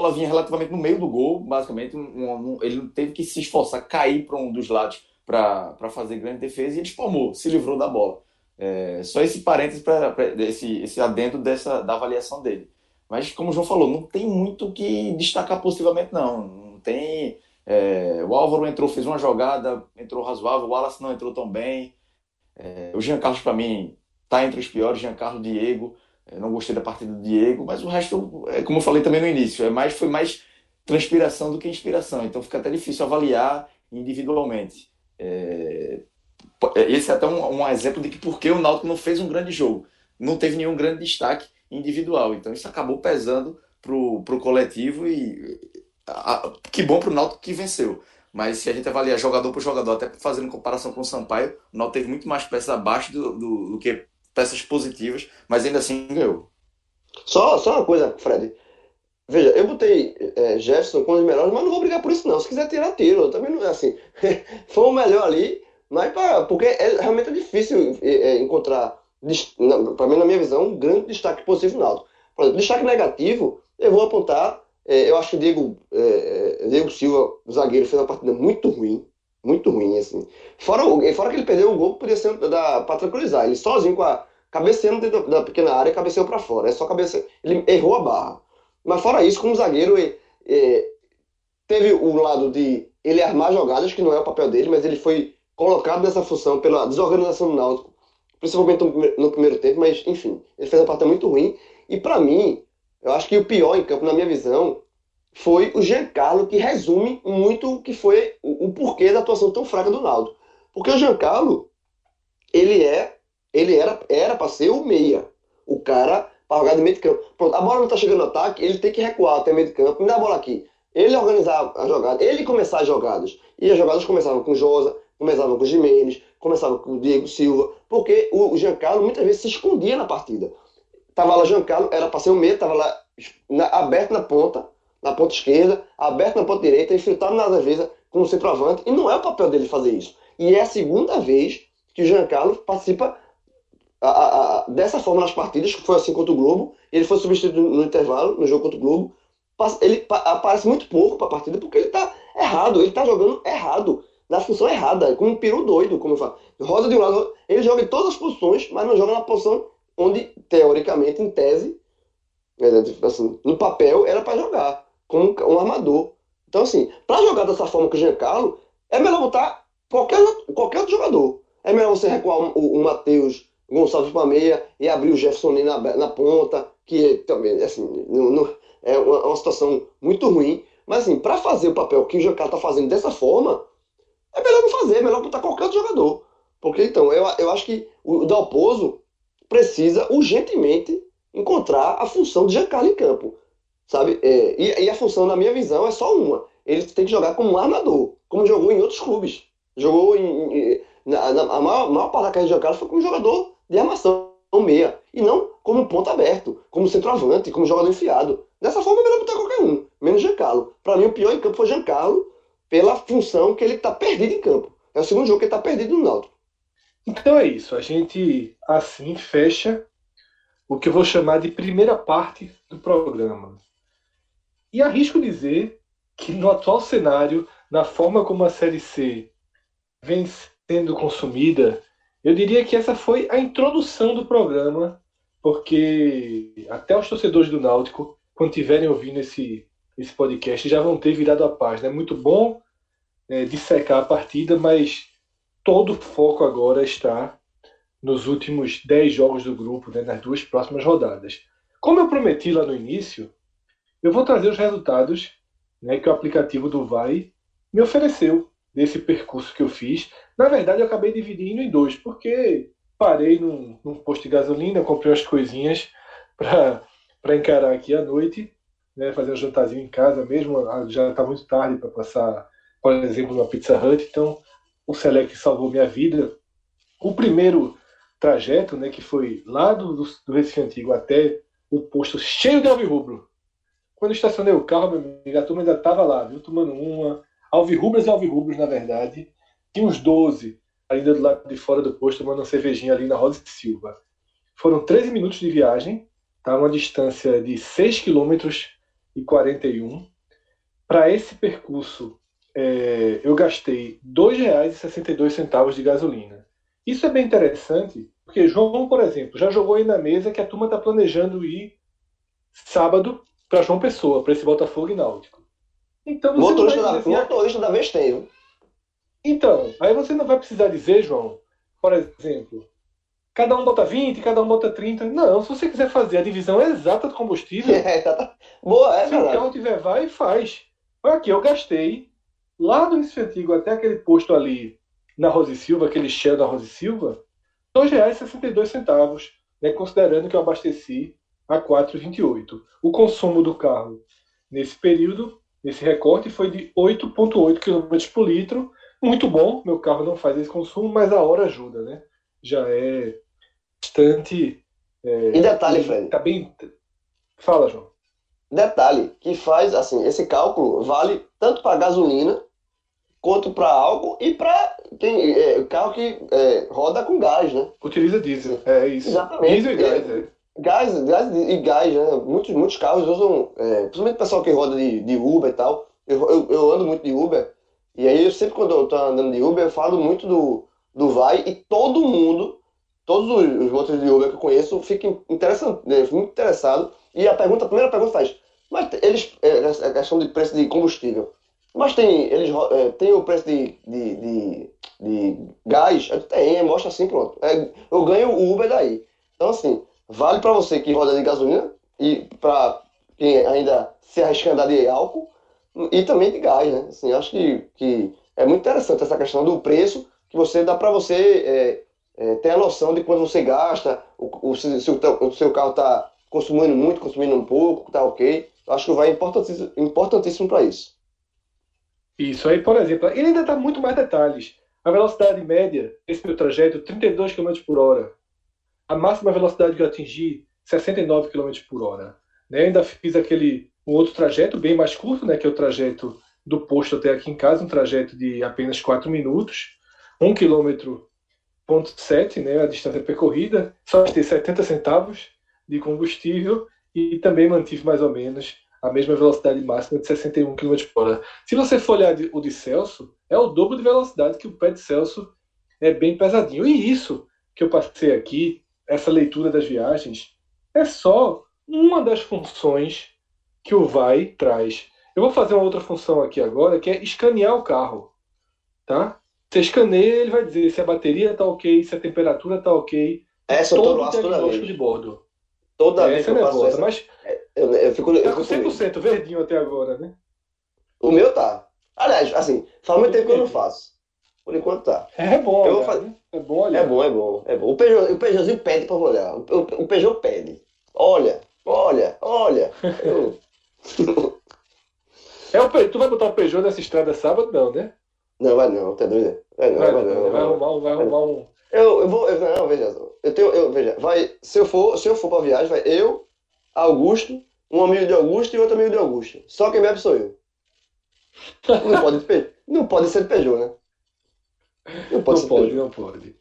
bola vinha relativamente no meio do gol, basicamente. Um, um, ele teve que se esforçar, cair para um dos lados para fazer grande defesa e ele espalmou, se livrou da bola. É, só esse parênteses para esse, esse adendo dessa, da avaliação dele. Mas, como o João falou, não tem muito o que destacar positivamente, não. Não tem. É, o Álvaro entrou, fez uma jogada, entrou razoável, o Wallace não entrou tão bem. É, o Jean Carlos, para mim, tá entre os piores, Jean Carlos Diego. Eu não gostei da partida do Diego, mas o resto, é como eu falei também no início, é mais, foi mais transpiração do que inspiração. Então fica até difícil avaliar individualmente. É... Esse é até um, um, exemplo de que por que o Náutico não fez um grande jogo. Não teve nenhum grande destaque individual. Então isso acabou pesando para o coletivo e a, que bom para o Náutico que venceu. Mas se a gente avaliar jogador por jogador, até fazendo comparação com o Sampaio, o Náutico teve muito mais peças abaixo do, do, do que peças positivas, mas ainda assim ganhou. Só, só uma coisa, Fred. Veja, eu botei é, Jefferson com os melhores, mas não vou brigar por isso, não. Se quiser tirar, tiro. Também não é assim. Foi o melhor ali, mas pra, porque é, realmente é difícil é, é encontrar, para mim, na minha visão, um grande destaque positivo no Náutico. Por exemplo, destaque negativo, eu vou apontar. É, eu acho que o Diego, é, Diego Silva, zagueiro, fez uma partida muito ruim. Muito ruim, assim. Fora, fora que ele perdeu o gol, podia ser para tranquilizar. Ele sozinho com a cabeceando dentro da pequena área, cabeceou para fora. É só cabecear. Ele errou a barra. Mas fora isso, como zagueiro, ele, ele, teve o lado de ele armar jogadas, que não é o papel dele, mas ele foi colocado nessa função pela desorganização do Náutico, principalmente no, primeiro tempo, mas enfim, ele fez uma partida muito ruim. E para mim, eu acho que o pior em campo, na minha visão, foi o Giancarlo, que resume muito o que foi o, o porquê da atuação tão fraca do Naldo. Porque o Giancarlo, ele é, ele era era para ser o meia, o cara para jogar de meio de campo. Pronto, a bola não tá chegando no ataque, ele tem que recuar até meio de campo, me dá a bola aqui. Ele organizar a jogada, ele começar as jogadas. E as jogadas começavam com Josa, começavam com Jimenez, começavam com o Diego Silva, porque o Giancarlo muitas vezes se escondia na partida. Tava lá Giancarlo, era para ser o meio, tava lá na, aberto na ponta, na ponta esquerda, aberto na ponta direita, infiltrado na defesa com o centroavante, e não é o papel dele fazer isso. E é a segunda vez que o Giancarlo participa a, a, a, dessa forma nas partidas, que foi assim contra o Globo, ele foi substituído no intervalo, no jogo contra o Globo, ele aparece muito pouco para a partida porque ele está errado, ele está jogando errado, na função errada, como um peru doido, como eu falo. Roda de um lado, ele joga em todas as posições, mas não joga na posição onde, teoricamente, em tese, assim, no papel, era para jogar, como um armador. Então, assim, para jogar dessa forma que o Giancarlo, é melhor botar qualquer, qualquer outro jogador. É melhor você recuar o, o Matheus Gonçalves para meia e abrir o Jefferson na, na ponta, que também, assim, não, não, é uma, uma, situação muito ruim. Mas, assim, para fazer o papel que o Giancarlo está fazendo dessa forma, é melhor não fazer, é melhor botar qualquer outro jogador. Porque, então, eu, eu acho que o Dalpozo precisa urgentemente encontrar a função de Giancarlo em campo. Sabe? É, e, e, a função, na minha visão, é só uma. Ele tem que jogar como um armador, como jogou em outros clubes. Jogou em. em na, na, a maior, maior parte da carreira de Giancarlo foi como jogador de armação meia. E não como ponto aberto, como centroavante, como jogador enfiado. Dessa forma, é melhor botar qualquer um, menos Giancarlo. Para mim, o pior em campo foi Giancarlo, pela função que ele está perdido em campo. É o segundo jogo que ele está perdido no Náutico. Então é isso. A gente assim fecha o que eu vou chamar de primeira parte do programa. E arrisco dizer que no atual cenário, na forma como a Série C vem sendo consumida, eu diria que essa foi a introdução do programa, porque até os torcedores do Náutico, quando estiverem ouvindo esse, esse podcast, já vão ter virado a página. É muito bom é, dissecar a partida, mas todo o foco agora está nos últimos 10 jogos do grupo, né, nas duas próximas rodadas. Como eu prometi lá no início, eu vou trazer os resultados né, que o aplicativo do Vai me ofereceu desse percurso que eu fiz. Na verdade, eu acabei dividindo em dois, porque parei num, num posto de gasolina, comprei umas coisinhas para encarar aqui à noite, né, fazer um jantarzinho em casa mesmo. Ah, já está muito tarde para passar, por exemplo, numa Pizza Hut, então o Select salvou minha vida. O primeiro trajeto, né, que foi lá do, do, Recife Antigo até o posto cheio de alvirrubro. Quando eu estacionei o carro, meu amigo, a turma ainda estava lá, viu, tomando uma. Alvirrubras e alvirrubros, na verdade. Tinha uns 12 ainda do lado de fora do posto, tomando uma cervejinha ali na Rosa Silva. Foram 13 minutos de viagem, tá? uma distância de 6 km e 41. Para esse percurso, é, eu gastei R$ 2,62 de gasolina. Isso é bem interessante, porque João, por exemplo, já jogou aí na mesa que a turma está planejando ir sábado para João Pessoa, para esse Botafogo e Náutico. Então você motorista, da, assim, motorista da vez tem. Então, aí você não vai precisar dizer, João, por exemplo, cada um bota 20, cada um bota 30. Não, se você quiser fazer a divisão exata do combustível, é, tá, tá. Boa, é se o carro tiver, vai e faz. Olha aqui, eu gastei lá do Recife Antigo até aquele posto ali na Rose Silva, aquele Shell da Rose Silva, R$ 2,62, né, considerando que eu abasteci a 4,28. O consumo do carro nesse período, nesse recorte, foi de 8,8 km por litro. Muito bom, meu carro não faz esse consumo, mas a hora ajuda, né? Já é bastante. É, e detalhe, Fred. Tá bem. Fala, João. Detalhe, que faz, assim, esse cálculo vale tanto para gasolina quanto para álcool e para tem é, carro que é, roda com gás, né? Utiliza diesel, é isso. Exatamente. Diesel e gás, é. Gás, gás e gás, né? Muitos, muitos carros usam, é, principalmente o pessoal que roda de, de Uber e tal. Eu, eu, eu, ando muito de Uber, e aí eu sempre quando eu tô andando de Uber, eu falo muito do, do Vai e todo mundo, todos os, os motoristas de Uber que eu conheço, ficam interessante, né, muito interessado. E a pergunta, a primeira pergunta faz, mas eles, é, a questão de preço de combustível, mas tem, eles, é, tem o preço de, de, de, de faz, tem, mostra assim, pronto. É, eu ganho o Uber daí. Então, assim, vale para você que roda de gasolina e para quem ainda se arrisca a andar de álcool e também de gás, né? Assim, acho que, que é muito interessante essa questão do preço que você dá para você é, é, ter a noção de quando você gasta, o, o, se, se o, o seu carro está consumindo muito, consumindo um pouco, tá ok. Acho que vai importantíssimo, importantíssimo para isso. Isso aí, por exemplo, ele ainda dá muito mais detalhes. A velocidade média desse meu trajeto, 32 km por hora. A máxima velocidade que eu atingi, 69 km por hora. Né? Ainda fiz aquele um outro trajeto bem mais curto, né? que é o trajeto do posto até aqui em casa, um trajeto de apenas 4 minutos, 1 km ponto 7, né, a distância percorrida, só ter 70 centavos de combustível e também mantive mais ou menos a mesma velocidade máxima de 61 km por hora. Se você for olhar o de Celso, é o dobro de velocidade que o pé de Celso é bem pesadinho. E isso que eu passei aqui, essa leitura das viagens, é só uma das funções que o Vai traz. Eu vou fazer uma outra função aqui agora, que é escanear o carro. Tá? Você escaneia, ele vai dizer se a bateria está ok, se a temperatura está ok. Essa todo eu tô o diagnóstico de bordo. Toda É, vez que é eu faço nervosa, essa, mas eu, eu fico, eu tá com fico 100% verdinho até agora, né? O meu tá. Aliás, assim, faz muito tempo que eu não faço. Por enquanto tá. É bom, Eu vou olhar, fazer- né? É bom olhar. É bom, é bom, é bom. O Peugeot, o Peugeotzinho pede pra olhar. O, o, o Peugeot pede. Olha, olha, olha. Eu- É o tu vai botar o Peugeot nessa estrada sábado? Não, né? Não, vai não, tá doido? Vai não, Vai, vai não, vai arrumar, um- vai arrumar um. Eu, eu vou. Eu, não, veja. Eu tenho. Eu, veja, vai. Se eu for, se eu for pra viagem, vai eu, Augusto, um amigo de Augusto e outro amigo de Augusto. Só quem bebe sou eu. Não pode, não pode ser Peugeot, né? Não pode Não pode, não pode.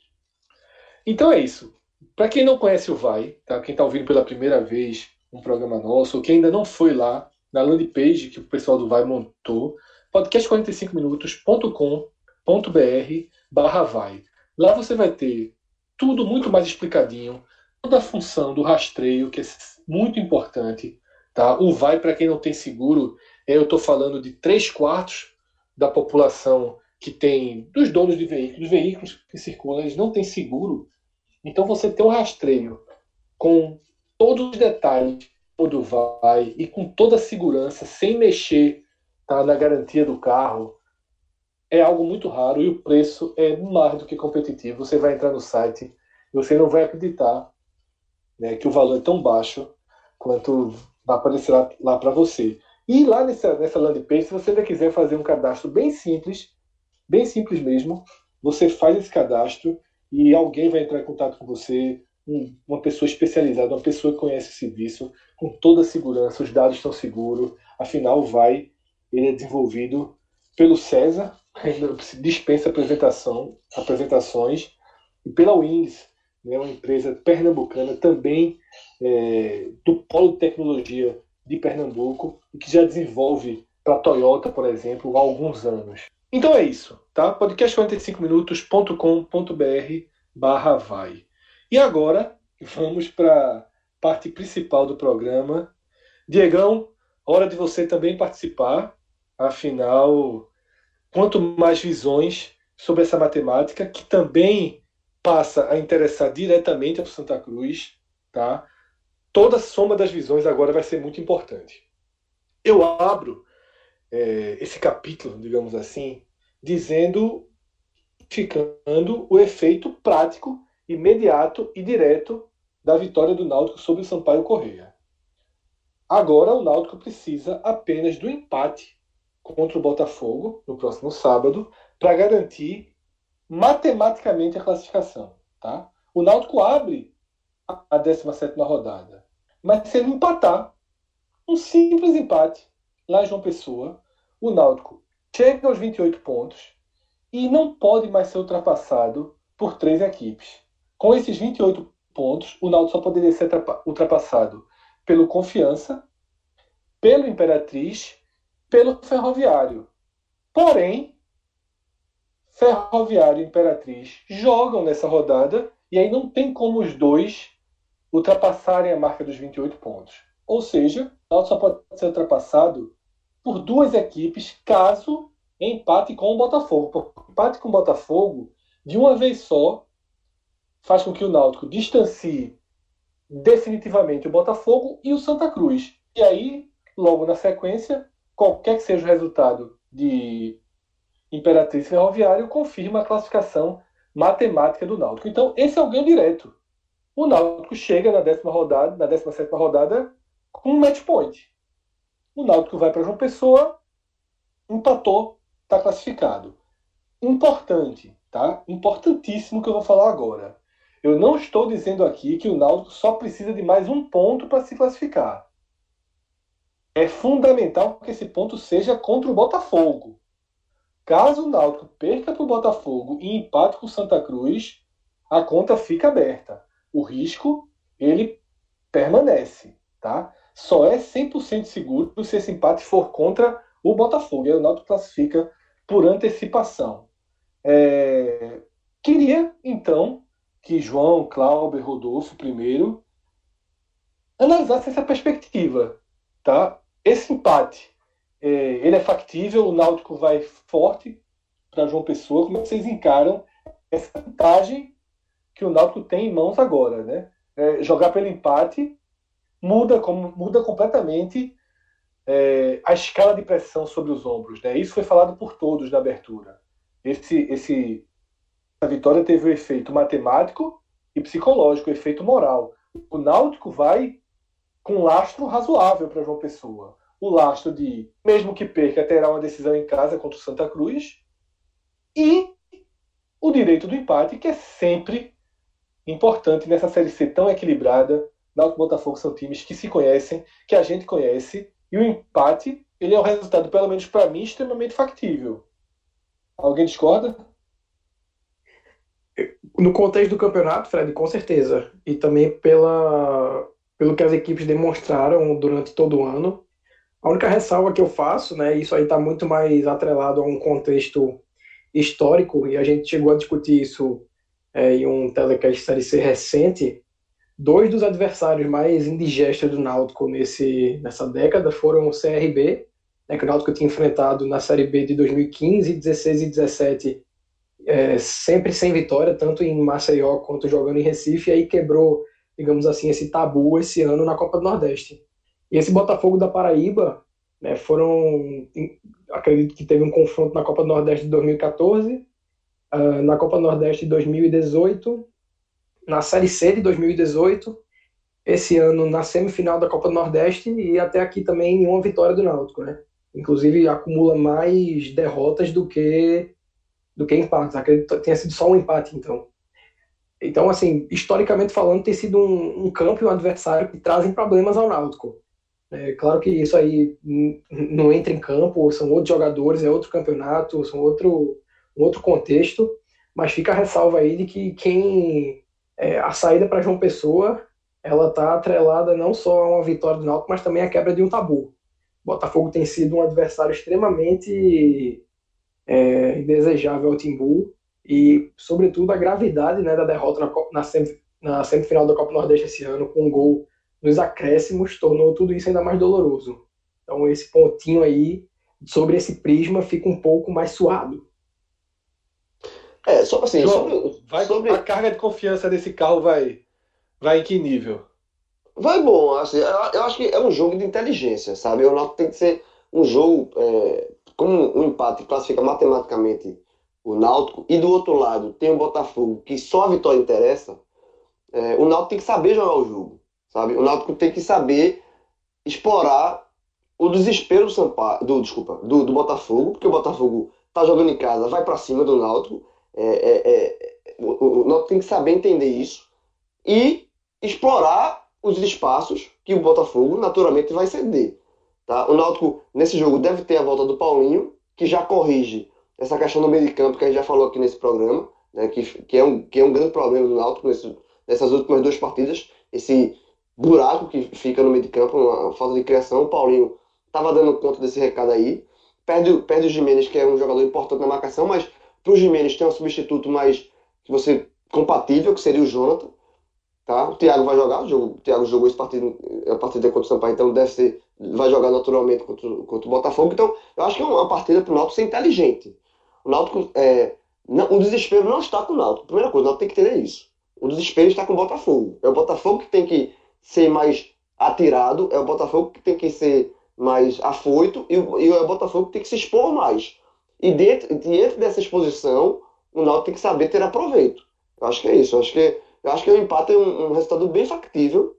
Então é isso. Para quem não conhece o Vai, tá? quem está ouvindo pela primeira vez um programa nosso, ou quem ainda não foi lá na landing page que o pessoal do Vai montou, podcast45minutos.com.br barra Vai. Lá você vai ter tudo muito mais explicadinho, toda a função do rastreio, que é muito importante. Tá? O Vai, para quem não tem seguro, é, eu estou falando de 3 quartos da população que tem, dos donos de veículos, os veículos que circulam, eles não têm seguro. Então você tem um rastreio com todos os detalhes do vai e com toda a segurança, sem mexer tá, na garantia do carro, é algo muito raro e o preço é mais do que competitivo. Você vai entrar no site e você não vai acreditar né, que o valor é tão baixo quanto vai aparecer lá, lá para você. E lá nessa, nessa landing page, se você ainda quiser fazer um cadastro bem simples, bem simples mesmo, você faz esse cadastro e alguém vai entrar em contato com você, um, uma pessoa especializada, uma pessoa que conhece o serviço, com toda a segurança, os dados estão seguros, afinal vai, ele é desenvolvido pelo César, dispensa apresentação, apresentações, e pela Wings, né, uma empresa pernambucana também é, do Polo de Tecnologia de Pernambuco, e que já desenvolve para a Toyota, por exemplo, há alguns anos. Então é isso, tá? podcast45minutos.com.br barra vai. E agora vamos para parte principal do programa. Diegão, hora de você também participar. Afinal, quanto mais visões sobre essa matemática, que também passa a interessar diretamente ao Santa Cruz, tá? Toda a soma das visões agora vai ser muito importante. Eu abro é, esse capítulo, digamos assim, dizendo, ficando o efeito prático, imediato e direto da vitória do Náutico sobre o Sampaio Correia. Agora o Náutico precisa apenas do empate contra o Botafogo no próximo sábado para garantir matematicamente a classificação. Tá? O Náutico abre a 17 rodada. Mas se ele empatar, um simples empate lá em João Pessoa, o Náutico chega aos 28 pontos e não pode mais ser ultrapassado por três equipes. Com esses 28 pontos, o Náutico só poderia ser ultrapassado pelo Confiança, pelo Imperatriz, pelo Ferroviário. Porém, Ferroviário e Imperatriz jogam nessa rodada e aí não tem como os dois ultrapassarem a marca dos 28 pontos. Ou seja, o Náutico só pode ser ultrapassado por duas equipes caso empate com o Botafogo. Porque empate com o Botafogo de uma vez só, faz com que o Náutico distancie definitivamente o Botafogo e o Santa Cruz. E aí, logo na sequência, qualquer que seja o resultado de Imperatriz Ferroviário, confirma a classificação matemática do Náutico. Então, esse é o ganho direto. O Náutico chega na décima rodada, na 17 rodada, com um match point. O Náutico vai para João Pessoa, empatou, está classificado. Importante, tá? Importantíssimo que eu vou falar agora. Eu não estou dizendo aqui que o Náutico só precisa de mais um ponto para se classificar. É fundamental que esse ponto seja contra o Botafogo. Caso o Náutico perca para o Botafogo e empate com o Santa Cruz, a conta fica aberta. O risco, ele permanece, tá? Só é 100% seguro se esse empate for contra o Botafogo. E aí o Náutico classifica por antecipação. É... Queria, então, que João, Cláudio, Rodolfo primeiro analisassem essa perspectiva, tá? Esse empate, é, ele é factível, o Náutico vai forte para João Pessoa. Como é vocês encaram essa vantagem que o Náutico tem em mãos agora, né? É, jogar pelo empate muda, como, muda completamente é, a escala de pressão sobre os ombros. Né? Isso foi falado por todos na abertura. Esse, esse, essa vitória teve o um efeito matemático e psicológico, o um efeito moral. O Náutico vai com lastro razoável para João Pessoa. O lastro de, mesmo que perca, terá uma decisão em casa contra o Santa Cruz. E o direito do empate, que é sempre importante nessa Série C tão equilibrada. Náutico e Botafogo são times que se conhecem, que a gente conhece, e o empate ele é um resultado, pelo menos para mim, extremamente factível. Alguém discorda? No contexto do campeonato, Fred, com certeza. E também pela, pelo que as equipes demonstraram durante todo o ano. A única ressalva que eu faço, né, isso aí está muito mais atrelado a um contexto histórico, e a gente chegou a discutir isso é, em um telecast Série C recente, dois dos adversários mais indigestos do Náutico nesse, nessa década foram o CRB, né, que o Náutico tinha enfrentado na Série B de 2015, 16 e 17, é, sempre sem vitória, tanto em Maceió quanto jogando em Recife, e aí quebrou, digamos assim, esse tabu esse ano na Copa do Nordeste. E esse Botafogo da Paraíba né, foram, acredito que teve um confronto na Copa do Nordeste de 2014, uh, na Copa Nordeste de 2018, na Série C de 2018, esse ano na semifinal da Copa do Nordeste e até aqui também nenhuma vitória do Náutico, né? Inclusive acumula mais derrotas do que do que empates. Acredito que tenha sido só um empate, então. Então, assim, historicamente falando, tem sido um, um campo e um adversário que trazem problemas ao Náutico. É, claro que isso aí não entra em campo, são outros jogadores, é outro campeonato, são outro, um outro contexto, mas fica a ressalva aí de que quem é, a saída para João Pessoa ela está atrelada não só a uma vitória do Náutico, mas também a quebra de um tabu. O Botafogo tem sido um adversário extremamente é, indesejável ao Timbu e, sobretudo, a gravidade né, da derrota na, na, na semifinal da Copa Nordeste esse ano com um gol nos acréscimos tornou tudo isso ainda mais doloroso. Então, esse pontinho aí sobre esse prisma fica um pouco mais suado. É, só assim, João, sobre, vai, sobre... a carga de confiança desse carro vai, vai em que nível? Vai bom, assim, eu acho que é um jogo de inteligência, sabe? O Náutico tem que ser um jogo, é, como um empate classifica matematicamente o Náutico, e do outro lado tem o Botafogo, que só a vitória interessa, é, o Náutico tem que saber jogar o jogo, sabe? O Náutico tem que saber explorar o desespero do Sampaio, do, desculpa, do, do Botafogo, porque o Botafogo tá jogando em casa, vai para cima do Náutico, é, é, é, o, o Náutico tem que saber entender isso e explorar os espaços que o Botafogo naturalmente vai ceder. Tá? O Náutico, nesse jogo, deve ter a volta do Paulinho, que já corrige essa questão do meio de campo que a gente já falou aqui nesse programa, né? que, que, é um, que é um grande problema do Náutico nesse, nessas últimas duas partidas, esse buraco que fica no meio de campo, uma falta de criação. O Paulinho estava dando conta desse recado aí. Perde, perde o Jimenez, que é um jogador importante na marcação, mas para o Jimenez tem um substituto mais que você compatível, que seria o Jonathan. Tá? O Thiago vai jogar, o, jogo, o Thiago jogou esse partido, a partida contra o Sampaio, então deve ser, vai jogar naturalmente contra, contra o Botafogo. Então, eu acho que é uma partida para o Náutico ser inteligente. O Náutico é, Não, o desespero não está com o Náutico. Primeira coisa, o Náutico tem que entender isso. O desespero está com o Botafogo. É o Botafogo que tem que ser mais atirado, é o Botafogo que tem que ser mais afoito e, e é o Botafogo que tem que se expor mais. E dentro, dentro dessa exposição, o Náutico tem que saber ter aproveito. Eu acho que é isso. Eu acho que, eu acho que o empate é um, um resultado bem factível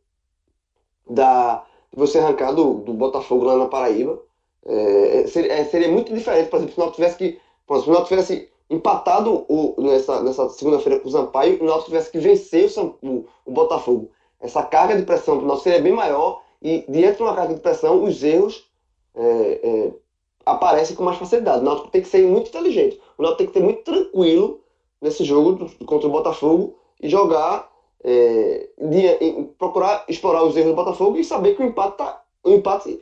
da, de você arrancar do, do Botafogo lá na Paraíba. É, seria, é, seria, muito diferente, por exemplo, se o Náutico tivesse que. Se o Náutico tivesse empatado o, nessa, nessa segunda-feira com o Sampaio e o Náutico tivesse que vencer o, o, o Botafogo. Essa carga de pressão para o Náutico seria bem maior e, diante de uma carga de pressão, os erros é, é, aparecem com mais facilidade. O Náutico tem que ser muito inteligente. O Náutico tem que ser muito tranquilo nesse jogo contra o Botafogo e jogar, é, de, procurar explorar os erros do Botafogo e saber que o empate, tá, o empate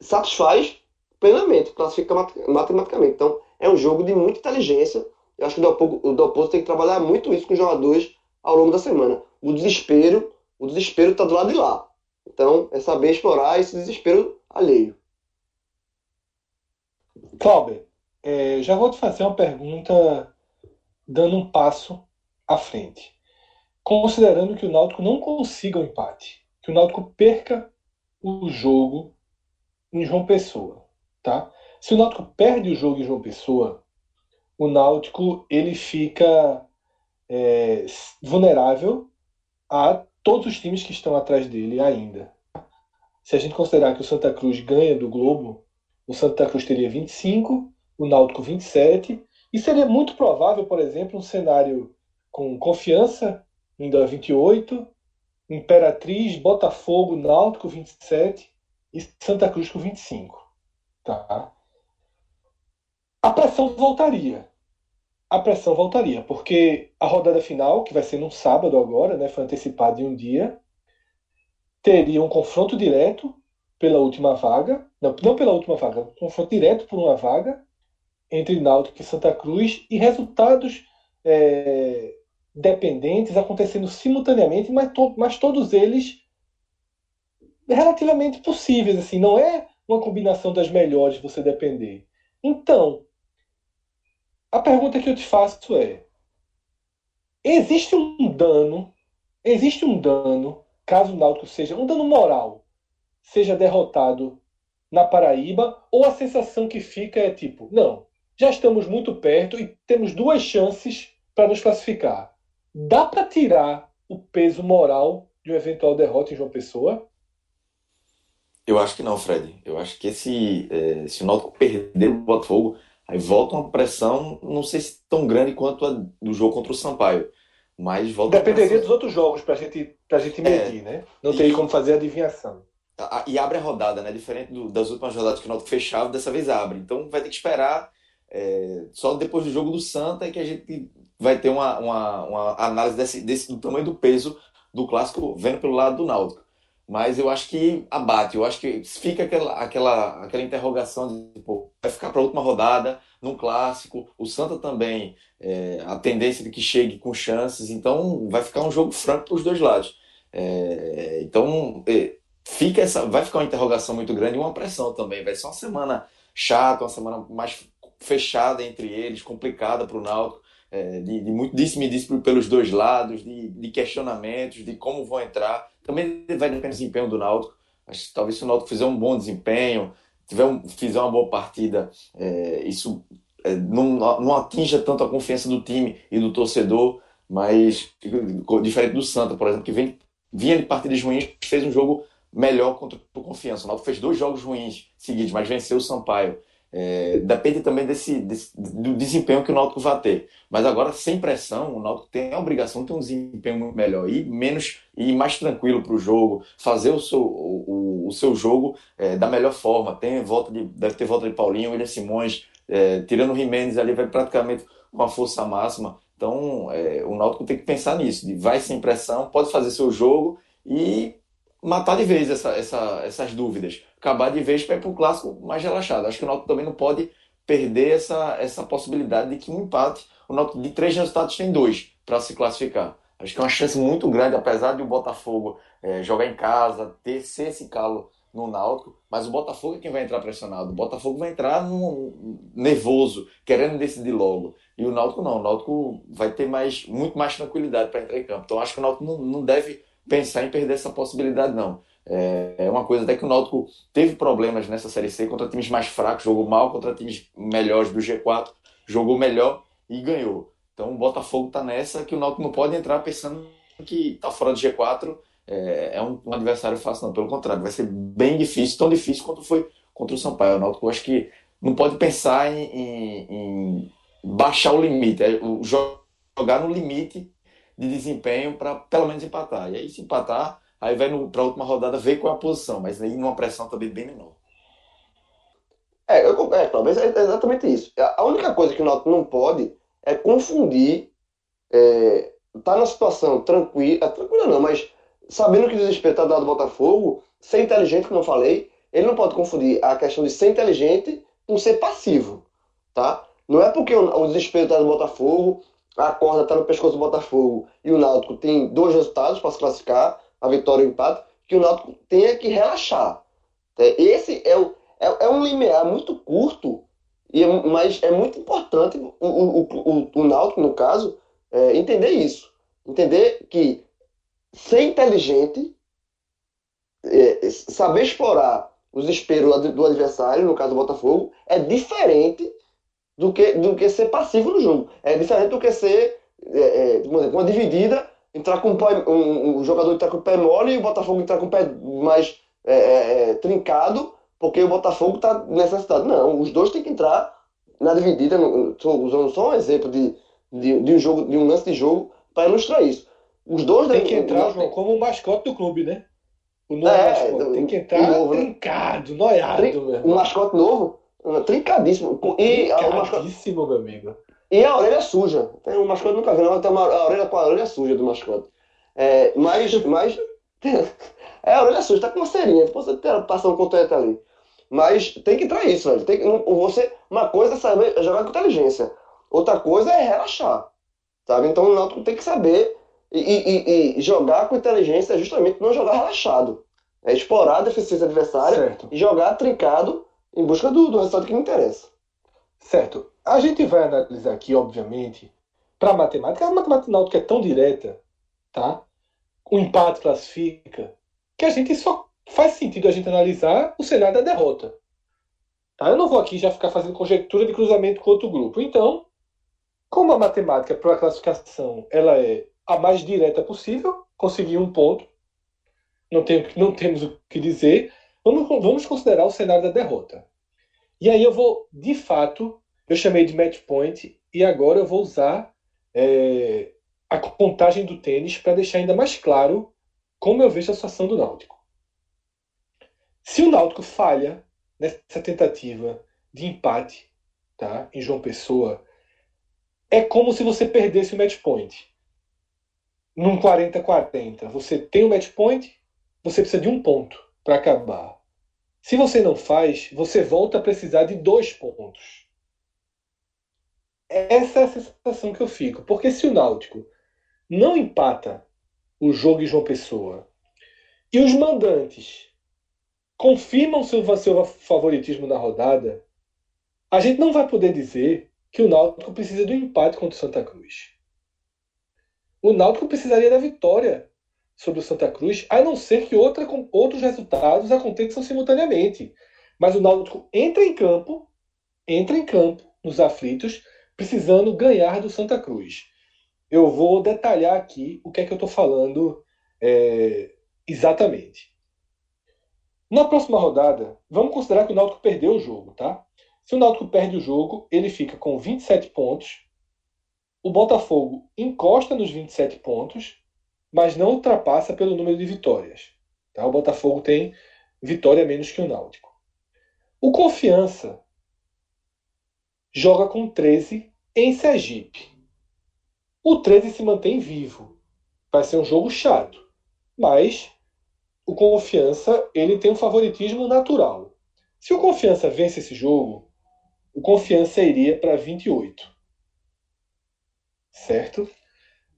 satisfaz plenamente, classifica matematicamente. Então, é um jogo de muita inteligência. Eu acho que o Dalpozo tem que trabalhar muito isso com os jogadores ao longo da semana. O desespero, o desespero está do lado de lá. Então, é saber explorar esse desespero alheio. Cláudio, é, já vou te fazer uma pergunta dando um passo à frente. Considerando que o Náutico não consiga o um empate, que o Náutico perca o jogo em João Pessoa, tá? Se o Náutico perde o jogo em João Pessoa, o Náutico ele fica é, vulnerável a todos os times que estão atrás dele ainda. Se a gente considerar que o Santa Cruz ganha do Globo, o Santa Cruz teria 25, o Náutico 27, e seria muito provável, por exemplo, um cenário com confiança ainda 28, Imperatriz, Botafogo, Náutico 27 e Santa Cruz com 25. Tá? a pressão voltaria. A pressão voltaria, porque a rodada final, que vai ser num sábado agora, né, foi antecipada em um dia, teria um confronto direto pela última vaga, não, não pela última vaga, um confronto direto por uma vaga entre Náutico e Santa Cruz e resultados é, dependentes acontecendo simultaneamente, mas, to, mas todos eles relativamente possíveis, assim, não é uma combinação das melhores você depender. Então, a pergunta que eu te faço é: existe um dano, existe um dano, caso o Náutico seja um dano moral, seja derrotado na Paraíba, ou a sensação que fica é tipo, não, já estamos muito perto e temos duas chances para nos classificar. Dá para tirar o peso moral de uma eventual derrota em João Pessoa? Eu acho que não, Fred. Eu acho que esse, é, se o Náutico perder o Botafogo, Aí volta uma pressão, não sei se tão grande quanto a do jogo contra o Sampaio. Mas volta Dependeria dos outros jogos pra gente, pra gente medir, é, né? Não tem como fazer adivinhação. E abre a rodada, né? Diferente do, das últimas rodadas que o Náutico fechava, dessa vez abre. Então vai ter que esperar é, só depois do jogo do Santa que a gente vai ter uma, uma, uma análise desse, desse, do tamanho do peso do clássico vendo pelo lado do Náutico. Mas eu acho que abate, eu acho que fica aquela, aquela, aquela interrogação de tipo, vai ficar para a última rodada, num clássico. O Santa também, é, a tendência de que chegue com chances, então vai ficar um jogo franco para os dois lados. É, então é, fica essa, vai ficar uma interrogação muito grande e uma pressão também. Vai ser uma semana chata, uma semana mais fechada entre eles, complicada para o Náutico. É, de, de, muito disse-me-disse pelos dois lados, de, de, questionamentos, de como vão entrar. Também vai depender do desempenho do Náutico. Que talvez se o Náutico fizer um bom desempenho, tiver um, fizer uma boa partida, é, isso é, não, não atinja tanto a confiança do time e do torcedor, mas diferente do Santa, por exemplo, que vem, vinha de partidas ruins, fez um jogo melhor contra o Confiança. O Náutico fez dois jogos ruins seguidos, mas venceu o Sampaio. É, depende também desse, desse, do desempenho que o Náutico vai ter. Mas agora, sem pressão, o Náutico tem a obrigação de ter um desempenho melhor e menos e mais tranquilo para o jogo, fazer o seu, o, o seu jogo é, da melhor forma. Tem volta de, deve ter volta de Paulinho, William Simões, é, tirando o Jimenez ali, vai praticamente com a força máxima. Então, é, o Náutico tem que pensar nisso, vai sem pressão, pode fazer seu jogo e matar de vez essa, essa, essas dúvidas. Acabar de vez para ir para o clássico mais relaxado. Acho que o Náutico também não pode perder essa, essa possibilidade de que um empate, o Náutico de três resultados tem dois para se classificar. Acho que é uma chance muito grande, apesar de o Botafogo é, jogar em casa, ter ser esse calo no Náutico, mas o Botafogo é quem vai entrar pressionado. O Botafogo vai entrar nervoso, querendo decidir logo. E o Náutico não. O Náutico vai ter mais, muito mais tranquilidade para entrar em campo. Então acho que o Náutico não, não deve pensar em perder essa possibilidade, não. É, é uma coisa até que o Náutico teve problemas nessa Série C contra times mais fracos, jogou mal contra times melhores do G4, jogou melhor e ganhou. Então o Botafogo está nessa que o Náutico não pode entrar pensando que está fora do G4 é, é um, um, adversário fácil, não. Pelo contrário, vai ser bem difícil, tão difícil quanto foi contra o Sampaio. O Náutico acho que não pode pensar em, em, em baixar o limite, é, o, jogar no limite de desempenho para pelo menos empatar. E aí, se empatar, aí vai para a última rodada ver qual é a posição, mas aí numa pressão também bem menor. É, eu, é, talvez é exatamente isso. A única coisa que o Náutico não pode é confundir, é, tá na situação tranquila, tranquila não, mas sabendo que o desespero está dado Botafogo, ser inteligente, como eu falei, ele não pode confundir a questão de ser inteligente com ser passivo, tá? Não é porque o desespero está do Botafogo, a corda está no pescoço do Botafogo e o Náutico tem dois resultados para se classificar, a vitória e o empate, que o Náutico tenha que relaxar. É, esse é, o, é, é um limiar muito curto, e, é, mas é muito importante o, o, o, o Náutico, no caso, é, entender isso. Entender que ser inteligente, é, saber explorar os esperos do adversário, no caso do Botafogo, é diferente do que, do que ser passivo no jogo. É diferente do que ser é, é, uma dividida, entrar com o pé, um, um, jogador entrar com o pé mole e o Botafogo entrar com o pé mais é, é, é trincado, porque o Botafogo está necessitado. Não, os dois têm que entrar na dividida. Estou usando só um exemplo de, de, de, um jogo, de um lance de jogo para ilustrar isso. Os dois tem que entrar, João, como o mascote do clube, né? O novo mascote. Tem que entrar novo, né? trincado, noiado. Trin... Um mascote novo, trincadíssimo. E trincadíssimo, meu amigo. E a orelha suja. Tem um mascote nunca vi, não, tem uma a orelha com a orelha suja do mascote. É, mas, mas é a orelha suja, tá com uma serinha, você passar um cotonete ali. Mas tem que entrar isso, velho. Tem que, você, uma coisa é saber jogar com inteligência, outra coisa é relaxar. Sabe? Então o Náutico tem que saber e, e, e, jogar com inteligência é justamente não jogar relaxado. É explorar a deficiência adversária certo. e jogar trincado em busca do, do resultado que me interessa. Certo. A gente vai analisar aqui, obviamente, para a matemática. A matemática náutica é tão direta, tá? O empate classifica, que a gente só faz sentido a gente analisar o cenário da derrota. Tá? Eu não vou aqui já ficar fazendo conjectura de cruzamento com outro grupo. Então, como a matemática para a classificação ela é a mais direta possível, conseguir um ponto. Não, tem, não temos o que dizer. Vamos, vamos considerar o cenário da derrota. E aí eu vou, de fato, eu chamei de match point e agora eu vou usar é, a contagem do tênis para deixar ainda mais claro como eu vejo a situação do Náutico. Se o Náutico falha nessa tentativa de empate tá, em João Pessoa, é como se você perdesse o match point num 40-40, você tem um match point, você precisa de um ponto para acabar. Se você não faz, você volta a precisar de dois pontos. Essa é a sensação que eu fico. Porque se o Náutico não empata o jogo de João Pessoa e os mandantes confirmam seu, seu favoritismo na rodada, a gente não vai poder dizer que o Náutico precisa do empate contra o Santa Cruz. O Náutico precisaria da vitória sobre o Santa Cruz, a não ser que outra, outros resultados aconteçam simultaneamente. Mas o Náutico entra em campo, entra em campo nos aflitos, precisando ganhar do Santa Cruz. Eu vou detalhar aqui o que é que eu estou falando é, exatamente. Na próxima rodada, vamos considerar que o Náutico perdeu o jogo, tá? Se o Náutico perde o jogo, ele fica com 27 pontos, o Botafogo encosta nos 27 pontos, mas não ultrapassa pelo número de vitórias. Tá? O Botafogo tem vitória menos que o Náutico. O Confiança joga com 13 em Sergipe. O 13 se mantém vivo. Vai ser um jogo chato, mas o Confiança ele tem um favoritismo natural. Se o Confiança vence esse jogo, o Confiança iria para 28 certo?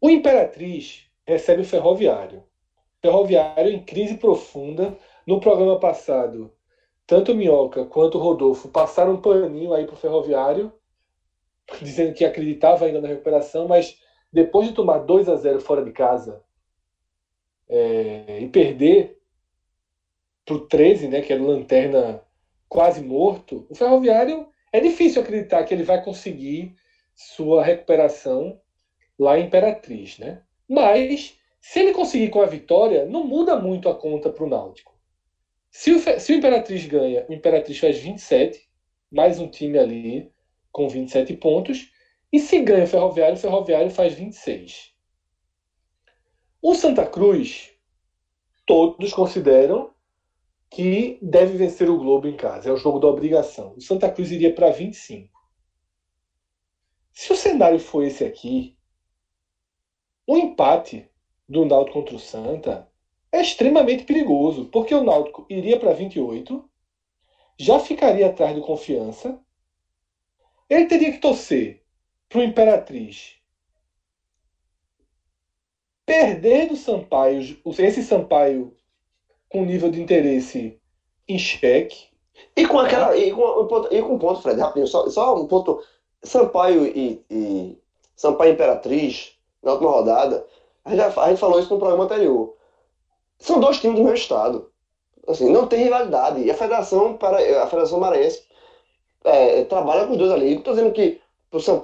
O Imperatriz recebe o Ferroviário. Ferroviário em crise profunda, No programa passado, tanto o Minhoca quanto o Rodolfo passaram um paninho aí pro Ferroviário, dizendo que acreditava ainda na recuperação, mas depois de tomar 2 a 0 fora de casa é, e perder pro 13, né, que era o Lanterna quase morto, o Ferroviário é difícil acreditar que ele vai conseguir sua recuperação lá em Imperatriz, né? Mas se ele conseguir com a vitória, não muda muito a conta para o Náutico. Se o, se o Imperatriz ganha, o Imperatriz faz 27, mais um time ali com 27 pontos. E se ganha o Ferroviário, o Ferroviário faz 26. O Santa Cruz, todos consideram que deve vencer o Globo em casa. É o jogo da obrigação. O Santa Cruz iria para 25. Se o cenário for esse aqui, o empate do Náutico contra o Santa é extremamente perigoso, porque o Náutico iria para 28, já ficaria atrás do Confiança, ele teria que torcer para o Imperatriz perder do Sampaio, esse Sampaio com nível de interesse em xeque. E com aquela. E com, e com um ponto, Fred, rapidinho, só, só um ponto. Sampaio e, e Sampaio Imperatriz, na última rodada, a gente, a gente falou isso no programa anterior. São dois times do meu estado. Assim, não tem rivalidade. E a Federação, para, a Federação Maranhense é, trabalha com os dois ali. Não estou dizendo que,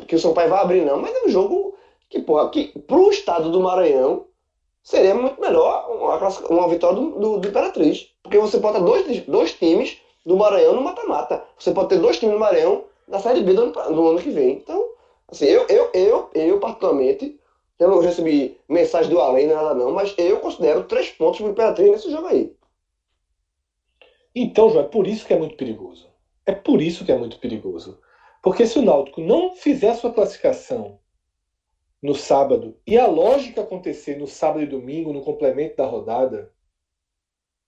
que o Sampaio vai abrir, não, mas é um jogo que, porra, que pro estado do Maranhão seria muito melhor uma, uma vitória do, do, do, Imperatriz. Porque você ter dois, dois times do Maranhão no mata-mata. Você pode ter dois times do Maranhão na Série B do ano, do ano que vem. Então, assim, eu, eu, eu, eu particularmente, eu não recebi mensagem do além, nada não, mas eu considero três pontos para Imperatriz nesse jogo aí. Então, João, é por isso que é muito perigoso. É por isso que é muito perigoso. Porque se o Náutico não fizer sua classificação no sábado e a lógica acontecer no sábado e domingo, no complemento da rodada,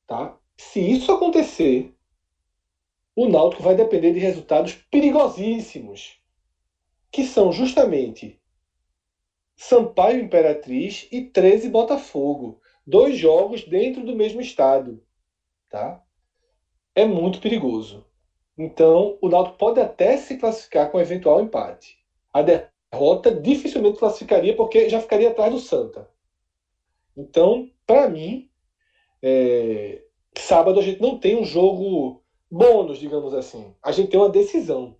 tá? Se isso acontecer, o Náutico vai depender de resultados perigosíssimos, que são justamente Sampaio Imperatriz e 13 Botafogo, dois jogos dentro do mesmo estado, tá? É muito perigoso. Então, o Náutico pode até se classificar com eventual empate. A derrota dificilmente classificaria porque já ficaria atrás do Santa. Então, para mim, é... sábado a gente não tem um jogo bônus, digamos assim. A gente tem uma decisão.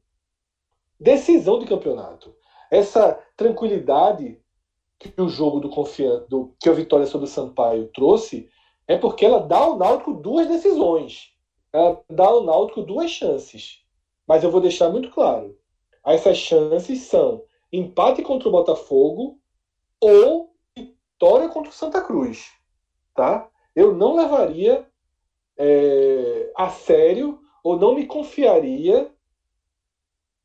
Decisão de campeonato. Essa tranquilidade que o jogo do confiança, do, que a vitória sobre o Sampaio trouxe, é porque ela dá ao Náutico duas decisões. Ela dá ao Náutico duas chances. Mas eu vou deixar muito claro. Essas chances são empate contra o Botafogo ou vitória contra o Santa Cruz. Tá? Eu não levaria é, a sério ou não me confiaria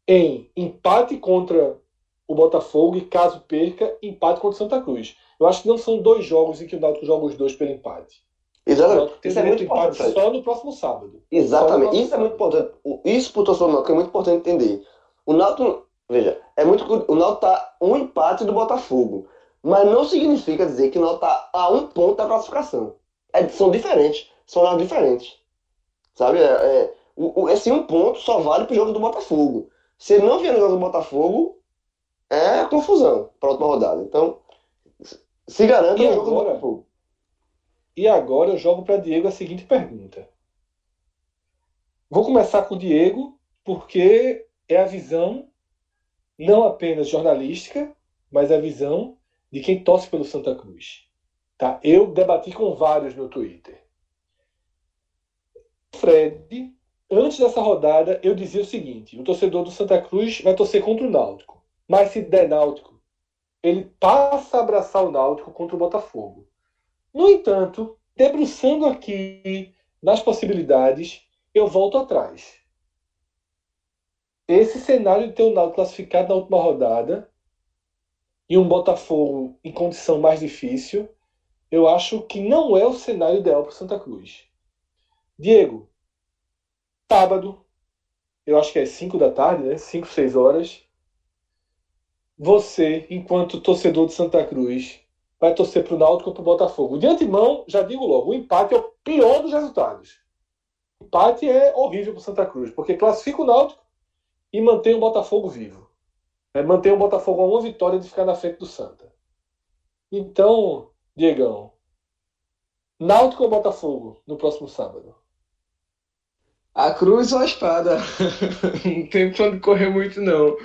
em empate contra o Botafogo e, caso perca, empate contra o Santa Cruz. Eu acho que não são dois jogos em que o Náutico joga os dois pelo empate. Exatamente. Isso é muito importante. Só no próximo sábado. Exatamente. Isso sábado. é muito importante. Isso para o torcedor do Náutico é muito importante entender. O Náutico Veja, é muito o Náutico tá um empate do Botafogo, mas não significa dizer que o Náutico tá a um ponto da classificação. É, são diferentes, são lados diferentes. Sabe? É, é, o, esse um ponto só vale pro jogo do Botafogo. Se ele não vier no jogo do Botafogo, é confusão para a última rodada. Então, se garanta no jogo do Botafogo. E agora eu jogo para Diego a seguinte pergunta. Vou começar com o Diego, porque é a visão não apenas jornalística, mas a visão de quem torce pelo Santa Cruz. Tá? Eu debati com vários no Twitter. Fred, antes dessa rodada, eu dizia o seguinte: o torcedor do Santa Cruz vai torcer contra o Náutico. Mas se der Náutico, ele passa a abraçar o Náutico contra o Botafogo. No entanto, debruçando aqui nas possibilidades, eu volto atrás esse cenário de ter o Náutico classificado na última rodada e um Botafogo em condição mais difícil, eu acho que não é o cenário ideal para Santa Cruz. Diego, sábado, eu acho que é 5 da tarde, né? 5, 6 horas. Você, enquanto torcedor de Santa Cruz, vai torcer para o Náutico ou para o Botafogo. De antemão, já digo logo, o empate é o pior dos resultados. O empate é horrível para Santa Cruz, porque classifica o Náutico e mantém o Botafogo vivo. É, mantém o Botafogo a uma vitória de ficar na frente do Santa. Então, Diegão, Náutico ou Botafogo no próximo sábado? A cruz ou a espada? não tem pra onde correr muito, não.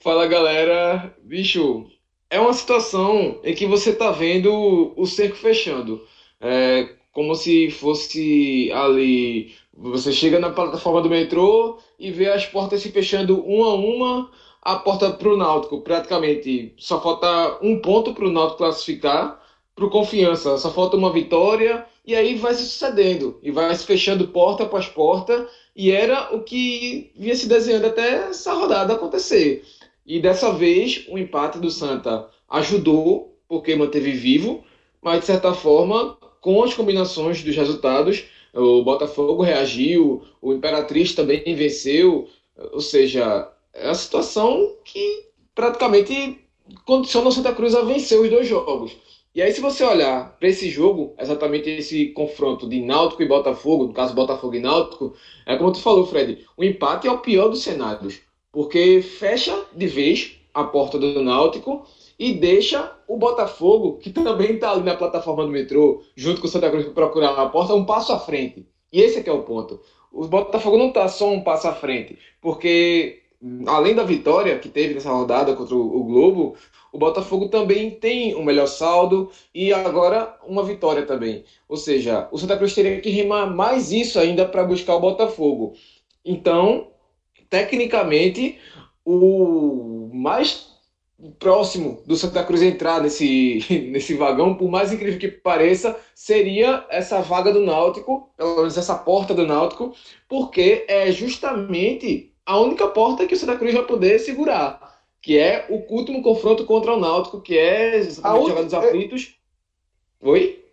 Fala, galera. Bicho, é uma situação em que você tá vendo o cerco fechando. É como se fosse ali. Você chega na plataforma do metrô e vê as portas se fechando uma a uma. A porta pro Náutico, praticamente, só falta um ponto pro Náutico classificar. Pro Confiança, só falta uma vitória. E aí vai se sucedendo. E vai se fechando porta após porta. E era o que vinha se desenhando até essa rodada acontecer. E dessa vez o empate do Santa ajudou, porque manteve vivo, mas de certa forma, com as combinações dos resultados, o Botafogo reagiu, o Imperatriz também venceu, ou seja, é a situação que praticamente condiciona o Santa Cruz a vencer os dois jogos. E aí, se você olhar para esse jogo, exatamente esse confronto de Náutico e Botafogo, no caso Botafogo e Náutico, é como tu falou, Fred, o empate é o pior dos cenários porque fecha de vez a porta do Náutico e deixa o Botafogo, que também está ali na plataforma do metrô, junto com o Santa Cruz para procurar a porta, um passo à frente. E esse é que é o ponto. O Botafogo não está só um passo à frente, porque além da vitória que teve nessa rodada contra o Globo, o Botafogo também tem um melhor saldo e agora uma vitória também. Ou seja, o Santa Cruz teria que remar mais isso ainda para buscar o Botafogo. Então, tecnicamente, o mais próximo do Santa Cruz entrar nesse, nesse vagão, por mais incrível que pareça, seria essa vaga do Náutico, pelo menos essa porta do Náutico, porque é justamente a única porta que o Santa Cruz vai poder segurar, que é o último confronto contra o Náutico, que é exatamente última... dos aflitos. É... Oi?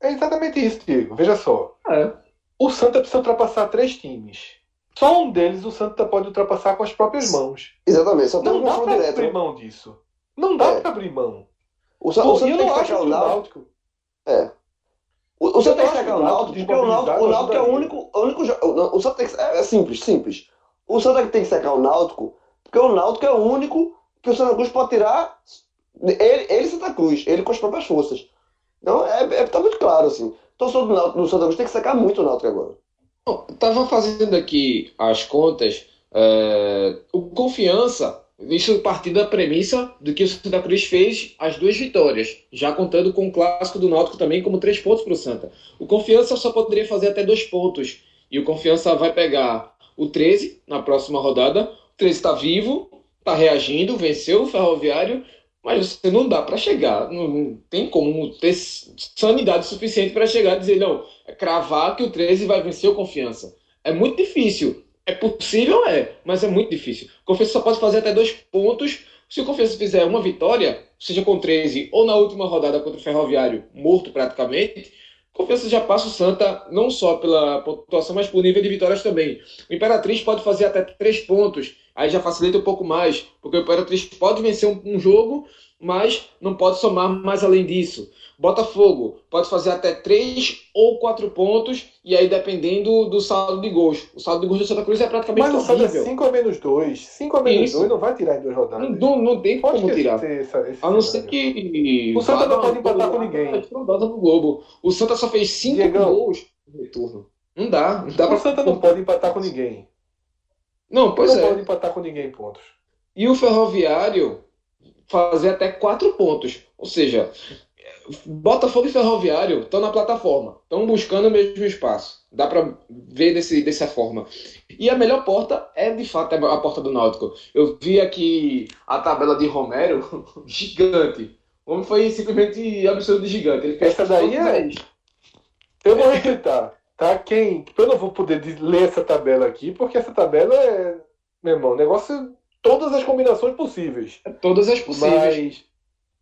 É exatamente isso, Diego. Veja só. É. O Santa precisa ultrapassar três times. Só um deles o Santa pode ultrapassar com as próprias mãos. Exatamente, só tem não um dá pra direto. abrir mão disso. Não dá É. pra abrir mão. O, Sa- Pô, o Santa tem não que acho sacar que o o Náutico. É. O, o Santa tem que que o o Náutico, porque o Náutico, o é o único. O, único o, o Santa tem que, é, é simples, simples. O Santa tem que sacar o Náutico, porque o Náutico é o único que o Santa Cruz pode tirar. Ele, ele e Santa Cruz, ele com as próprias forças. Então, é, é, tá muito claro, assim. O torcedor do, Náutico, do Santa Cruz tem que sacar muito o Náutico agora. Bom, Tava fazendo aqui as contas. é, o Confiança, isso partindo da premissa de que o Santa Cruz fez as duas vitórias, já contando com o clássico do Náutico também como três pontos para o Santa. O Confiança só poderia fazer até dois pontos. E o Confiança vai pegar o 13 na próxima rodada. O 13 está vivo, está reagindo, venceu o Ferroviário, mas você não dá para chegar. Não, não tem como ter sanidade suficiente para chegar e dizer, não, cravar que o 13 vai vencer o Confiança. É muito difícil. É possível, é, mas é muito difícil. O Confiança só pode fazer até dois pontos. Se o Confiança fizer uma vitória, seja com 13 ou na última rodada contra o Ferroviário, morto praticamente, o Confiança já passa o Santa não só pela pontuação, mas por nível de vitórias também. O Imperatriz pode fazer até três pontos, aí já facilita um pouco mais, porque o Imperatriz pode vencer um, um jogo, mas não pode somar mais além disso. Botafogo pode fazer até três ou quatro pontos, e aí dependendo do saldo de gols. O saldo de gols do Santa Cruz é praticamente Mas horrível. 5 a menos 2. 5 a menos Isso. 2 não vai tirar em duas rodadas. Não, não, tem Pode como tirar. essa, esse A não ser que. O Santa não pode empatar com ninguém. Globo. O Santa só fez cinco Diegão. gols no retorno. Não dá. Não dá O pra... Santa não pode empatar com ninguém. Não, pois não é. pode empatar com ninguém, pontos. E o Ferroviário fazer até quatro pontos. Ou seja, Botafogo e Ferroviário estão na plataforma, estão buscando o mesmo espaço. Dá para ver desse, dessa forma. E a melhor porta é de fato a porta do Náutico. Eu vi aqui a tabela de Romero, gigante. O homem foi simplesmente absurdo de gigante. Ele fez Essa daí é- Eu vou respeitar, tá? Quem. Eu não vou poder de- ler essa tabela aqui, porque essa tabela é. Meu irmão, negócio. Todas as combinações possíveis. todas as possíveis. Mas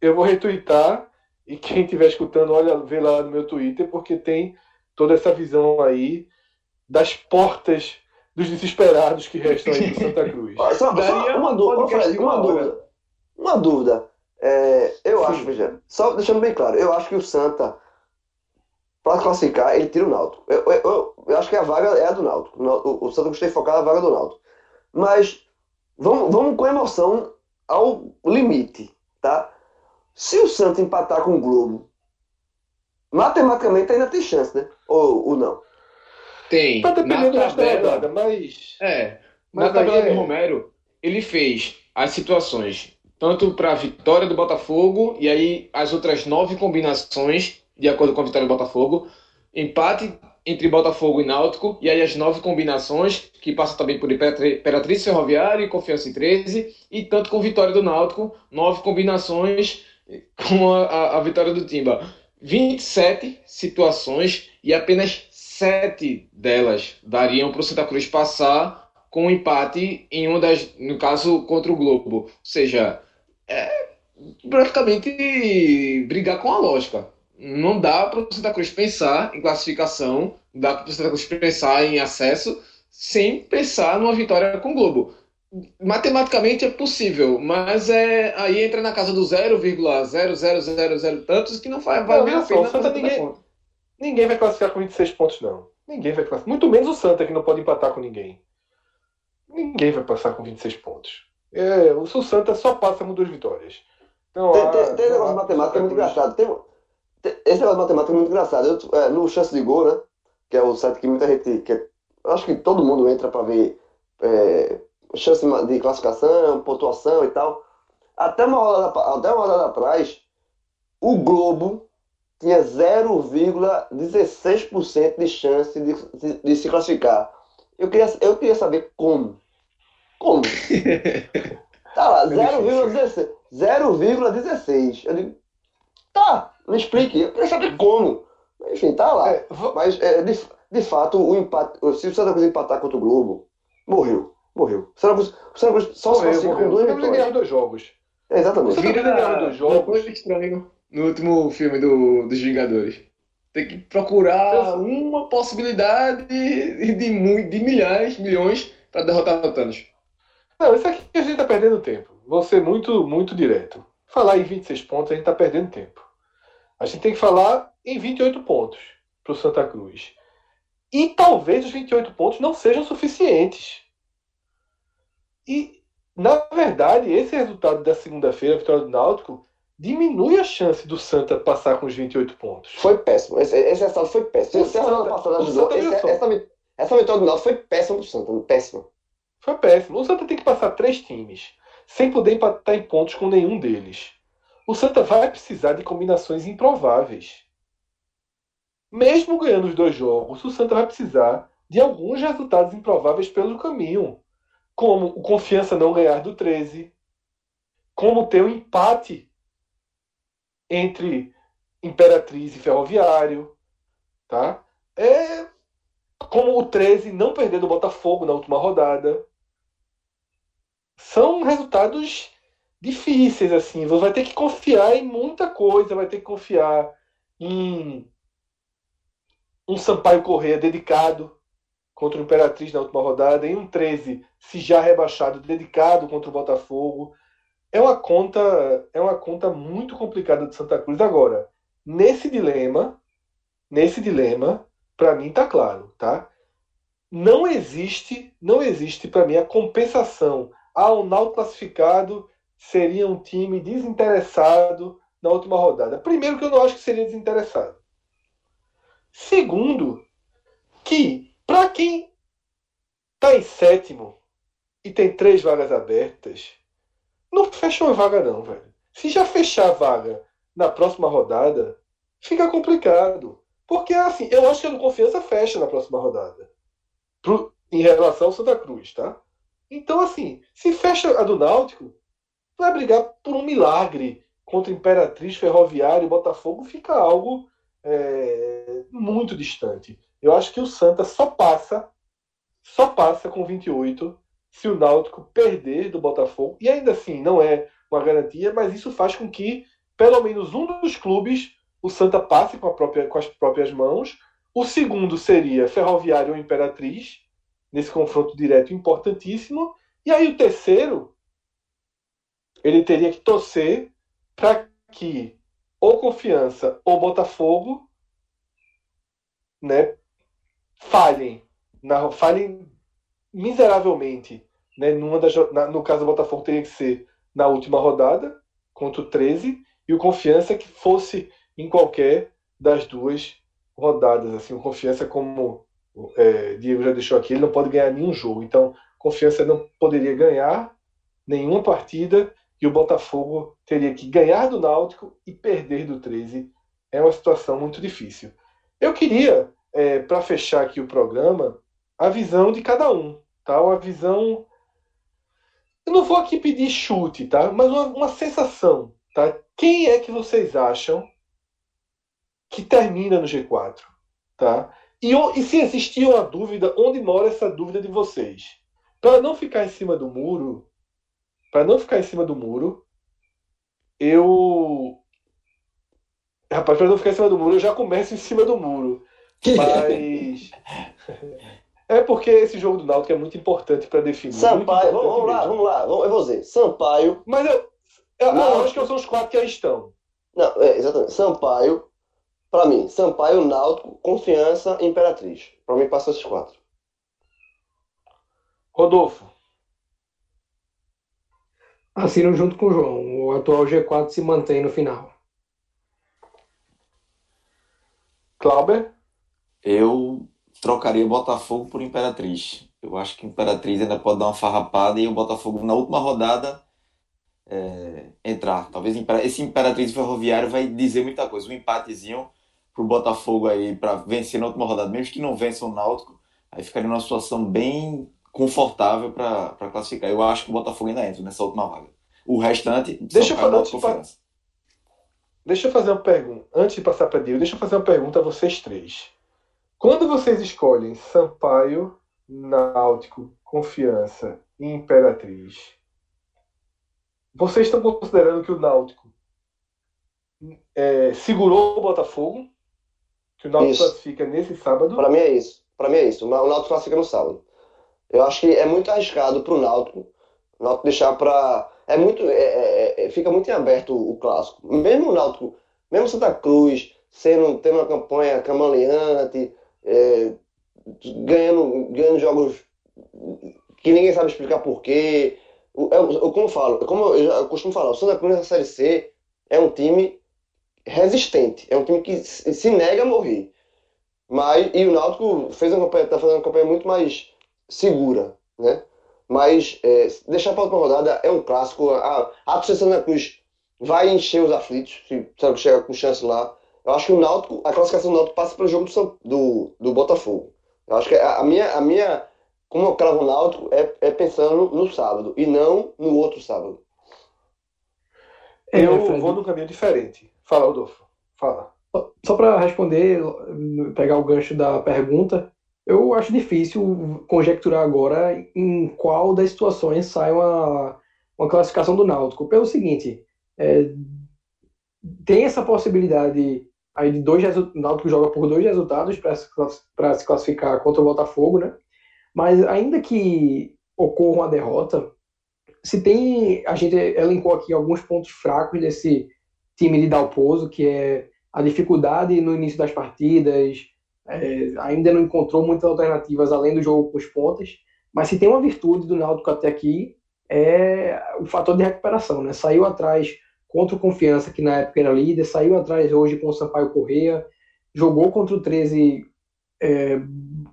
eu vou retweetar e quem estiver escutando, olha, vê lá no meu Twitter, porque tem toda essa visão aí das portas dos desesperados que restam aí do Santa Cruz. Só, só uma um dúvida, Fred, uma dúvida. Uma dúvida. É, eu Sim. acho, veja, só deixando bem claro, eu acho que o Santa, para classificar, ele tira o Náutico. Eu, eu, eu, acho que a vaga é a do Náutico. O, o, Santa gostei de focar na vaga do Náutico. Mas vamos, vamos com emoção ao limite, tá? Se o Santa empatar com o Globo, matematicamente ainda tem chance, né? Ou, ou não? Tem. Tá dependendo do Na da tabela, rodada, mas. É, Mas na tabela é- do Romero, ele fez as situações tanto para a vitória do Botafogo e aí as outras nove combinações, de acordo com a vitória do Botafogo, empate entre Botafogo e Náutico, e aí as nove combinações, que passam também por Imperatri- Imperatriz Ferroviária e Confiança em 13, e tanto com vitória do Náutico, nove combinações com a, a- a vitória do Timba. 27 situações e apenas sete delas dariam para o Santa Cruz passar com um empate em uma das, no caso, contra o Globo. Ou seja, é praticamente brigar com a lógica. Não dá para o Santa Cruz pensar em classificação, não dá para o Santa Cruz pensar em acesso sem pensar numa vitória com o Globo. Matematicamente é possível, mas é, aí entra na casa do 0,0000 tantos que não faz, vale Não, nem a pena Santa a ninguém-. Ninguém vai classificar com 26 pontos, não. Ninguém vai classificar. Muito menos o Santa, que não pode empatar com ninguém. Ninguém vai passar com 26 pontos. É, o Santa só passa com duas vitórias. Então, Tem, tem, tem não negócio matemática é muito engraçado. Tem, tem- esse negócio de matemática é muito engraçado. Eu, é, no Chance de Gol, né? Que é o site que muita gente. Que é- acho que todo mundo entra para ver é, chance de classificação, pontuação e tal. Até uma rodada, até uma rodada atrás, o Globo tinha 0,16% de chance de, de, de se classificar. Eu queria, eu queria saber como. Como? Tá lá, É difícil. 0,16. 0,16. Eu digo, tá, me explique. Eu queria saber como. Enfim, tá lá. É, Mas, é, de, de fato, o empate, se o Santa Cruz empatar contra o Globo, morreu. Morreu. O Santa Cruz, o Santa Cruz só se morreu, com duas Santa Cruz ganhou vitórias. dois jogos. É, exatamente. Santa Cruz ganhou dois jogos. Estranho no último filme do, dos Vingadores. Tem que procurar uma possibilidade de, de, de milhares, milhões para derrotar o Thanos. Não, isso aqui a gente tá perdendo tempo. Vou ser muito, muito direto. Falar em 26 pontos, a gente tá perdendo tempo. A gente tem que falar em 28 pontos pro Santa Cruz. E talvez os 28 pontos não sejam suficientes. E, na verdade, esse resultado da segunda-feira, a vitória do Náutico, diminui a chance do Santa passar com os 28 pontos. Foi péssimo. Esse, esse resultado foi péssimo. O Se a semana Santa- passada o ajudou, Santa esse- essa, vi- essa vitória do Náutico foi péssima pro Santa. Péssima. Foi péssimo. O Santa tem que passar três times, sem poder empatar em pontos com nenhum deles. O Santa vai precisar de combinações improváveis. Mesmo ganhando os dois jogos, o Santa vai precisar de alguns resultados improváveis pelo caminho. Como o Confiança não ganhar do 13, como ter um empate entre Imperatriz e Ferroviário, tá? É como o 13 não perder do Botafogo na última rodada. São resultados difíceis, assim. Você vai ter que confiar em muita coisa, vai ter que confiar em um Sampaio Correia dedicado contra o Imperatriz na última rodada, em um 13, se já rebaixado, dedicado contra o Botafogo. É uma conta, é uma conta muito complicada de Santa Cruz agora. Nesse dilema, nesse dilema, para mim tá claro, tá? Não existe, não existe para mim a compensação. Ah, o Náutico classificado seria um time desinteressado na última rodada. Primeiro que eu não acho que seria desinteressado. Segundo, que para quem tá em sétimo e tem três vagas abertas, não fecha uma vaga não, velho. Se já fechar a vaga na próxima rodada, fica complicado. Porque, assim, eu acho que a Confiança fecha na próxima rodada. Pro- em relação ao Santa Cruz, tá? Então, assim, se fecha a do Náutico, vai brigar por um milagre contra Imperatriz, Ferroviário e Botafogo, fica algo é, muito distante. Eu acho que o Santa só passa, só passa com 28 se o Náutico perder do Botafogo. E ainda assim, não é uma garantia, mas isso faz com que pelo menos um dos clubes o Santa passe com, própria- com as próprias mãos. O segundo seria Ferroviário ou Imperatriz, nesse confronto direto importantíssimo. E aí o terceiro, ele teria que torcer para que ou Confiança ou Botafogo né, falhem, na, falhem miseravelmente. Né, numa das, na, no caso do Botafogo, teria que ser na última rodada, contra o 13, e o Confiança que fosse em qualquer das duas rodadas. Assim, o Confiança, como é, Diego já deixou aqui, ele não pode ganhar nenhum jogo. Então, Confiança não poderia ganhar nenhuma partida e o Botafogo teria que ganhar do Náutico e perder do 13. É uma situação muito difícil. Eu queria, é, para fechar aqui o programa, a visão de cada um, tá? Uma visão. Eu não vou aqui pedir chute, tá? Mas uma, uma sensação, tá? Quem é que vocês acham que termina no G4, tá? E, e se existir uma dúvida, onde mora essa dúvida de vocês? Para não ficar em cima do muro, para não ficar em cima do muro, eu. Rapaz, para não ficar em cima do muro, eu já começo em cima do muro. Mas. é porque esse jogo do Náutico é muito importante para definir. Sampaio, vamos, vamos lá, vamos lá, eu vou dizer. Sampaio. Mas eu. eu não, acho que são os quatro que aí estão. Não, é, exatamente. Sampaio, para mim, Sampaio, Náutico, Confiança Imperatriz. Para mim, passa esses quatro. Rodolfo. Assino junto com o João. O atual G4 se mantém no final. Clauber? Eu trocaria Botafogo por Imperatriz. Eu acho que Imperatriz ainda pode dar uma farrapada e o Botafogo na última rodada é, entrar. Talvez esse Imperatriz Ferroviário vai dizer muita coisa. Um empatezinho pro Botafogo aí para vencer na última rodada, mesmo que não vença o Náutico, aí ficaria numa situação bem confortável para classificar. Eu acho que o Botafogo ainda entra nessa última vaga. O restante, deixa eu, falar, confiança. deixa eu fazer uma pergunta. Antes de passar para Diego, deixa eu fazer uma pergunta a vocês três. Quando vocês escolhem Sampaio, Náutico, Confiança e Imperatriz, vocês estão considerando que o Náutico é, segurou o Botafogo? Que o Náutico classifica nesse sábado? Para mim é isso. Para mim é isso. O Náutico classifica no sábado. Eu acho que é muito arriscado para o Náutico, o Náutico deixar para. É muito, é, é, é, fica muito em aberto o, o, clássico. Mesmo o Náutico, mesmo Santa Cruz, sendo, tendo uma campanha camaleante, é, ganhando, ganhando jogos que ninguém sabe explicar porquê. Eu, eu, como eu falo, como eu, eu costumo falar, o Santa Cruz na Série C é um time resistente, é um time que se nega a morrer. Mas, e o Náutico fez uma campanha, tá fazendo uma campanha muito mais segura, né? Mas é, deixar para a última rodada é um clássico. A, a torcida Santa Cruz vai encher os aflitos, se Santa Cruz chegar com chance lá. Eu acho que o Náutico, a classificação do Náutico passa pelo jogo do, do, do Botafogo. Eu acho que a, a, minha, a minha, como eu cravo o Náutico, é, é pensando no sábado e não no outro sábado. Eu vou num caminho diferente. Fala, Rodolfo. Fala. Só para responder, pegar o gancho da pergunta, eu acho difícil conjecturar agora em qual das situações sai uma, uma classificação do Náutico. Pelo seguinte, é, tem essa possibilidade aí de dois o Náutico joga por dois resultados para se classificar contra o Botafogo, né? Mas ainda que ocorra uma derrota, se tem a gente elencou aqui alguns pontos fracos desse time de Dalpozo, que é a dificuldade no início das partidas, é, ainda não encontrou muitas alternativas além do jogo com os pontas, mas se tem uma virtude do Náutico até aqui é o fator de recuperação, né? Saiu atrás contra o Confiança, que na época era líder, saiu atrás hoje com o Sampaio Correia, jogou contra o 13 é,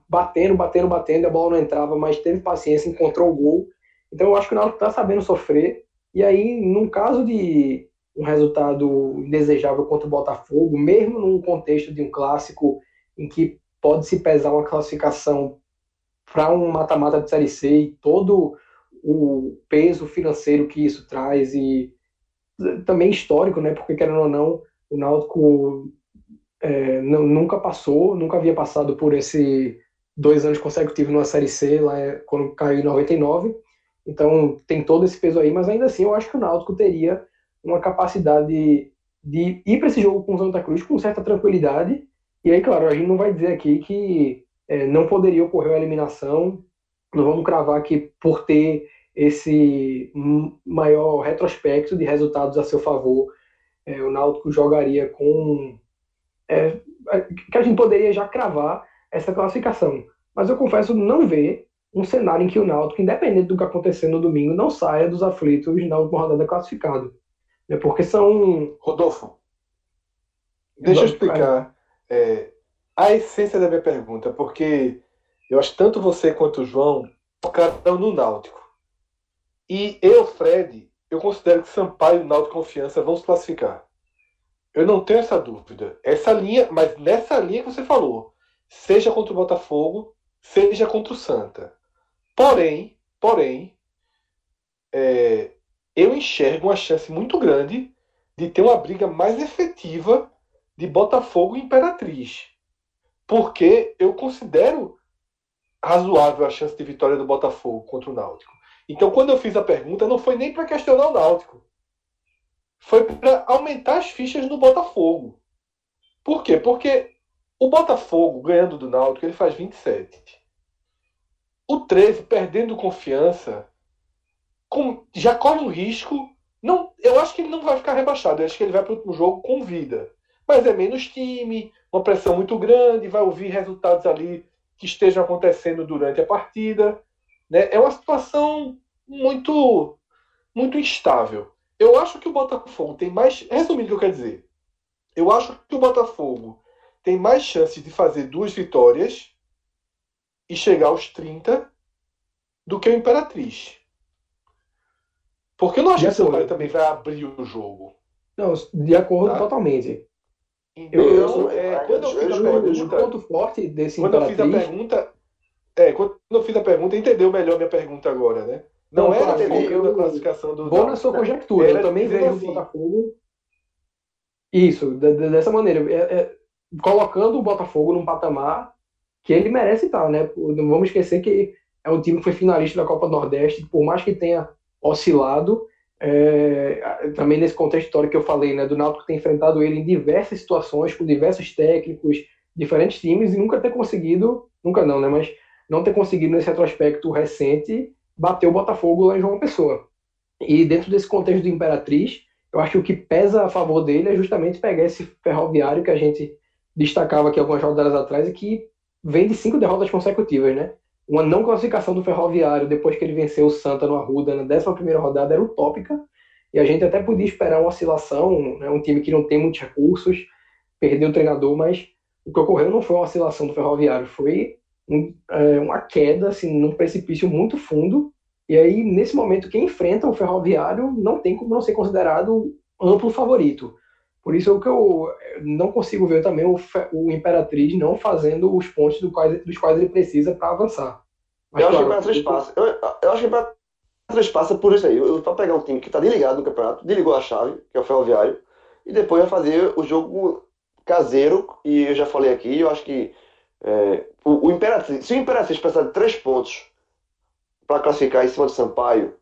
batendo, batendo, batendo, a bola não entrava, mas teve paciência, encontrou o gol. Então eu acho que o Náutico está sabendo sofrer, e aí, num caso de um resultado indesejável contra o Botafogo, mesmo num contexto de um clássico em que pode se pesar uma classificação para um mata-mata de Série C e todo o peso financeiro que isso traz e também histórico, né? Porque, querendo ou não, o Náutico é, não, nunca passou, nunca havia passado por esse dois anos consecutivos numa Série C, lá é, quando caiu em 99. Então, tem todo esse peso aí, mas ainda assim, eu acho que o Náutico teria uma capacidade de, ir para esse jogo com o Santa Cruz com certa tranquilidade e aí, claro, a gente não vai dizer aqui que é, não poderia ocorrer a eliminação, não vamos cravar que por ter esse maior retrospecto de resultados a seu favor, é, o Náutico jogaria com. É, que a gente poderia já cravar essa classificação. Mas eu confesso não ver um cenário em que o Náutico, independente do que acontecer no domingo, não saia dos aflitos na última rodada classificado. É porque são. Rodolfo, deixa eu explicar é, a essência da minha pergunta, porque eu acho que tanto você quanto o João tocaram no Náutico. E eu, Fred, eu considero que Sampaio e Náutico Confiança vão se classificar. Eu não tenho essa dúvida. Essa linha, mas nessa linha que você falou, seja contra o Botafogo, seja contra o Santa. Porém, porém, é, eu enxergo uma chance muito grande de ter uma briga mais efetiva de Botafogo e Imperatriz. Porque eu considero razoável a chance de vitória do Botafogo contra o Náutico. Então, quando eu fiz a pergunta, não foi nem para questionar o Náutico. Foi para aumentar as fichas no Botafogo. Por quê? Porque o Botafogo, ganhando do Náutico, ele faz 27. O 13, perdendo confiança, com, já corre um risco. Não, eu acho que ele não vai ficar rebaixado. Eu acho que ele vai para o último jogo com vida. Mas é menos time, uma pressão muito grande, vai ouvir resultados ali que estejam acontecendo durante a partida. Né? É uma situação muito, muito instável. Eu acho que o Botafogo tem mais. Resumindo o que eu quero dizer. Eu acho que o Botafogo tem mais chances de fazer duas vitórias e chegar aos 30 do que o Imperatriz. Porque eu não acho que o Sampaio também vai abrir o jogo. Não, de acordo tá? totalmente. Então, eu, é, quando eu fiz a pergunta. ponto forte desse quando eu fiz a pergunta. É, quando eu fiz a pergunta, entendeu melhor a minha pergunta agora, né? Não, não era focando a classificação do. Vou na sua conjectura, eu também vejo assim. o Botafogo. Isso, dessa maneira. É, é, colocando o Botafogo num patamar que ele merece estar, né? Não vamos esquecer que é um time que foi finalista da Copa do Nordeste, por mais que tenha oscilado, é, também nesse contexto histórico que eu falei, né, do Náutico ter enfrentado ele em diversas situações, com diversos técnicos, diferentes times, e nunca ter conseguido, nunca não, né, mas não ter conseguido nesse retrospecto recente bater o Botafogo lá em João Pessoa. E dentro desse contexto do Imperatriz, eu acho que o que pesa a favor dele é justamente pegar esse ferroviário que a gente destacava aqui algumas rodadas atrás e que vem de cinco derrotas consecutivas, né? Uma não classificação do Ferroviário depois que ele venceu o Santa no Arruda na 11 rodada era utópica, e a gente até podia esperar uma oscilação, né, um time que não tem muitos recursos, perdeu o treinador, mas o que ocorreu não foi uma oscilação do Ferroviário, foi um, é, uma queda assim, num precipício muito fundo, e aí nesse momento quem enfrenta o Ferroviário não tem como não ser considerado amplo favorito. Por isso é que eu não consigo ver também o, o Imperatriz não fazendo os pontos do quais, dos quais ele precisa para avançar. Mas, eu, claro, acho que o Imperatriz passa. Eu, eu acho que o Imperatriz passa por isso aí. Para pegar um time que está desligado no campeonato, desligou a chave, que é o Ferroviário, e depois vai fazer o jogo caseiro, e eu já falei aqui, eu acho que é, o, o Imperatriz, se o Imperatriz precisar de três pontos para classificar em cima do Sampaio,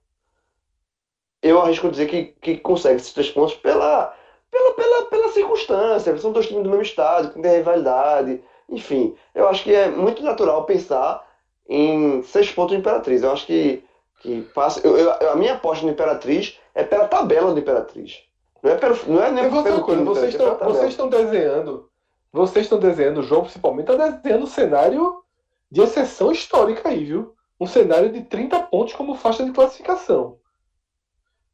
eu arrisco dizer que, que consegue esses três pontos pela pela, pela, pela circunstância. São dois times do mesmo estado, que tem rivalidade. Enfim, eu acho que é muito natural pensar em seis pontos de Imperatriz. Eu acho que, que passa. Eu, eu, a minha aposta no Imperatriz é pela tabela do Imperatriz. Não é pelo. Não é nem pelo coisa, vocês, estão, é vocês estão desenhando. Vocês estão desenhando, o João principalmente está desenhando um cenário de exceção histórica aí, viu? Um cenário de 30 pontos como faixa de classificação.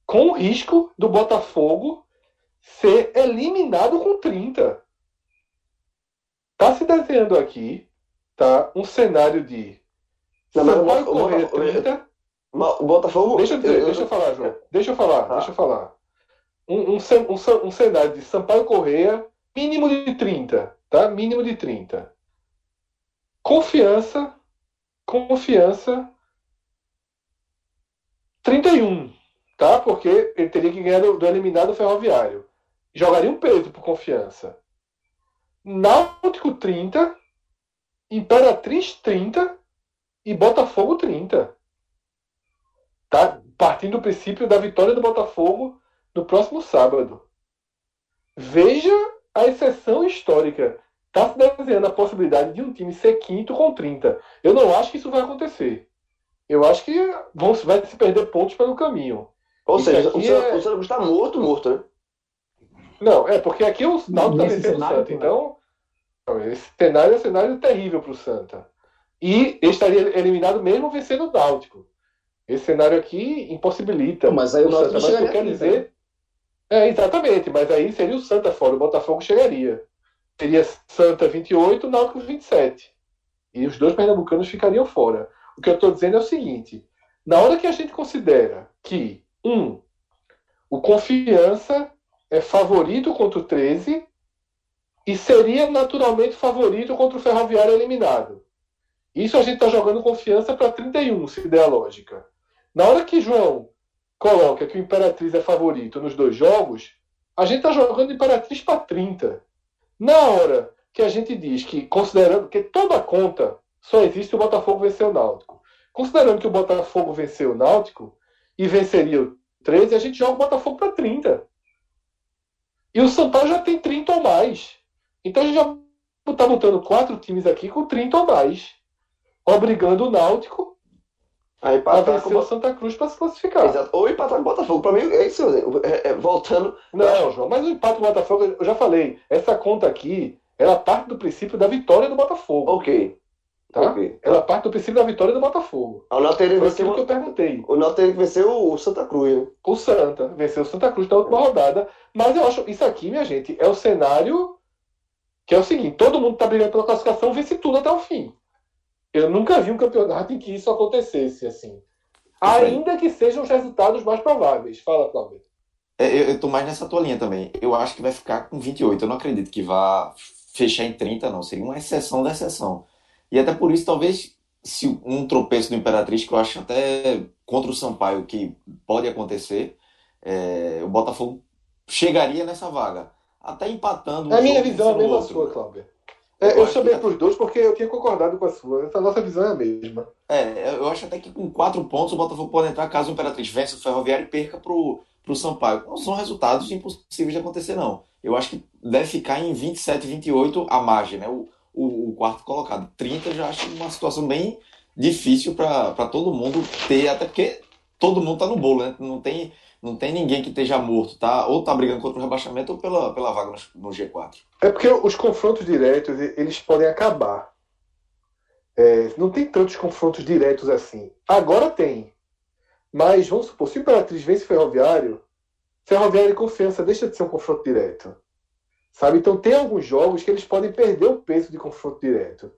Com o risco do Botafogo ser eliminado com 30. Tá se desenhando aqui, tá? Um cenário de não, mas Sampaio o, Correia 30. O Botafogo. Deixa eu, dizer, deixa eu falar, João. Deixa eu falar, tá. deixa eu falar. Um, um, um, um cenário de Sampaio Correia, mínimo de 30, tá? Mínimo de 30. Confiança, confiança, 31, tá? Porque ele teria que ganhar do, do eliminado ferroviário jogaria um peso por confiança. Náutico 30, Imperatriz 30 e Botafogo 30. Tá? Partindo do princípio da vitória do Botafogo no próximo sábado. Veja a exceção histórica. Está se desenhando a possibilidade de um time ser quinto com 30. Eu não acho que isso vai acontecer. Eu acho que vão, vai se perder pontos pelo caminho. Ou isso seja, o Santa é... está morto, morto, né? Não, é porque aqui o Náutico tá vencendo o Santa, né? então esse cenário é um cenário terrível para o Santa. E estaria eliminado mesmo vencendo o Náutico. Esse cenário aqui impossibilita Não, mas aí o Náutico Santa. Mas o que eu quero a 30, dizer. É, exatamente, mas aí seria o Santa fora, o Botafogo chegaria. Seria Santa 28, Náutico 27. E os dois pernambucanos ficariam fora. O que eu estou dizendo é o seguinte: na hora que a gente considera que, um, o Confiança é favorito contra o 13 e seria naturalmente favorito contra o Ferroviário eliminado. Isso a gente está jogando confiança para 31, se der a lógica. Na hora que João coloca que o Imperatriz é favorito nos dois jogos, a gente está jogando Imperatriz para 30. Na hora que a gente diz que, considerando que toda conta só existe o Botafogo vencer o Náutico. Considerando que o Botafogo venceu o Náutico e venceria o 13, a gente joga o Botafogo para 30. E o Sampaio já tem 30 ou mais. Então a gente já está botando quatro times aqui com 30 ou mais. Obrigando o Náutico a empatar com o o. Santa Cruz para se classificar. Exato. Ou empatar com o Botafogo. Pra mim, é isso. é- é- voltando. Não, João, mas o empate do Botafogo, eu já falei, essa conta aqui, ela parte do princípio da vitória do Botafogo. Ok. Tá? Ela parte do princípio da vitória do Botafogo. O Náutico teria Foi vencer aquilo que o- eu perguntei. o Náutico teria que vencer o Santa Cruz, né? O Santa venceu o Santa Cruz na última rodada. Mas eu acho, isso aqui, minha gente, é o cenário que é o seguinte: todo mundo está brigando pela classificação, vence tudo até o fim. Eu nunca vi um campeonato em que isso acontecesse assim. Ainda que sejam os resultados mais prováveis. Fala, Cláudio. É, eu, eu tô mais nessa tua linha também. Eu acho que vai ficar com 28. Eu não acredito que vá fechar em 30, não. Seria uma exceção da exceção. E até por isso, talvez, se um tropeço do Imperatriz, que eu acho até contra o Sampaio que pode acontecer, é, o Botafogo chegaria nessa vaga. Até empatando um A minha visão é a o mesma outro. sua, Cláudio. Eu É, eu acho chamei que- para os dois porque eu tinha concordado com a sua. Essa nossa visão é a mesma. É, eu acho até que com quatro pontos o Botafogo pode entrar caso o Imperatriz vença o Ferroviário e perca pro, pro Sampaio. Não são resultados impossíveis de acontecer, não. Eu acho que deve ficar em 27, 28 a margem, né? O, o, o quarto colocado. 30 eu já acho uma situação bem difícil para todo mundo ter, até porque todo mundo tá no bolo, né? Não tem, não tem ninguém que esteja morto, tá? Ou tá brigando contra o rebaixamento ou pela, pela vaga no, no G4. É porque os confrontos diretos, eles podem acabar. É, não tem tantos confrontos diretos assim. Agora tem. Mas vamos supor, se o Imperatriz vence o Ferroviário, Ferroviário e Confiança deixa de ser um confronto direto. Sabe? Então tem alguns jogos que eles podem perder o peso de confronto direto.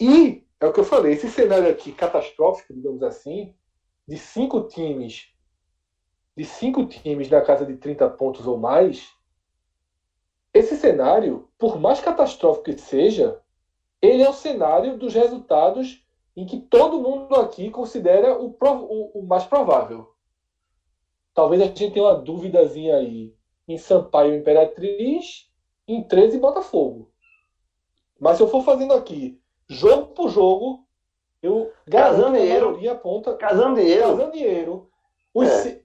E, é o que eu falei, esse cenário aqui catastrófico, digamos assim, de cinco times, de cinco times na casa de 30 pontos ou mais, esse cenário, por mais catastrófico que seja, ele é o cenário dos resultados em que todo mundo aqui considera o, o- o mais provável. Talvez a gente tenha uma duvidazinha aí em Sampaio Imperatriz, em 13 e Botafogo. Mas se eu for fazendo aqui, jogo por jogo, eu maioria aponta Casando dinheiro. casando dinheiro. Os É. se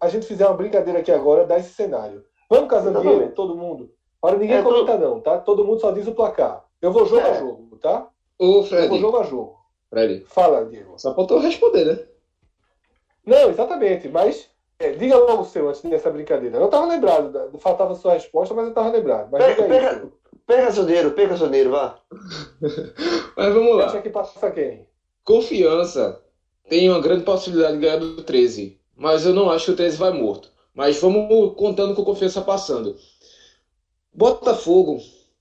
a gente fizer uma brincadeira aqui agora, dá esse cenário. Vamos casando Exatamente. dinheiro, todo mundo? Para ninguém É, comenta não, tá? Todo mundo só diz o placar. Eu vou jogo É. a jogo, tá? Ô, Eu vou Fred, jogo a jogo. Fred, Fala, Diego. só faltou responder, né? Não, exatamente, mas é, diga logo o seu antes dessa brincadeira. Eu tava lembrado, da- faltava sua resposta, mas eu tava lembrado. Mas Pega, pega, seu. pega seu dinheiro, pega seu dinheiro, vá. Mas vamos lá. Acha que passa quem? Confiança tem uma grande possibilidade de ganhar do 13, mas eu não acho que o 13 vai morto. Mas vamos contando com confiança passando. Botafogo,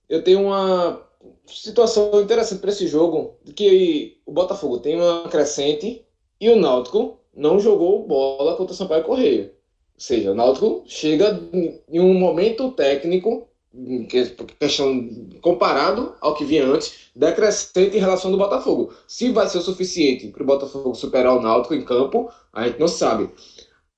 eu tenho uma situação interessante para esse jogo, que o Botafogo tem uma crescente e o Náutico não jogou bola contra o Sampaio Correia. Ou seja, o Náutico chega em um momento técnico, questão comparado ao que vinha antes, decrescente em relação do Botafogo. Se vai ser o suficiente para o Botafogo superar o Náutico em campo, a gente não sabe.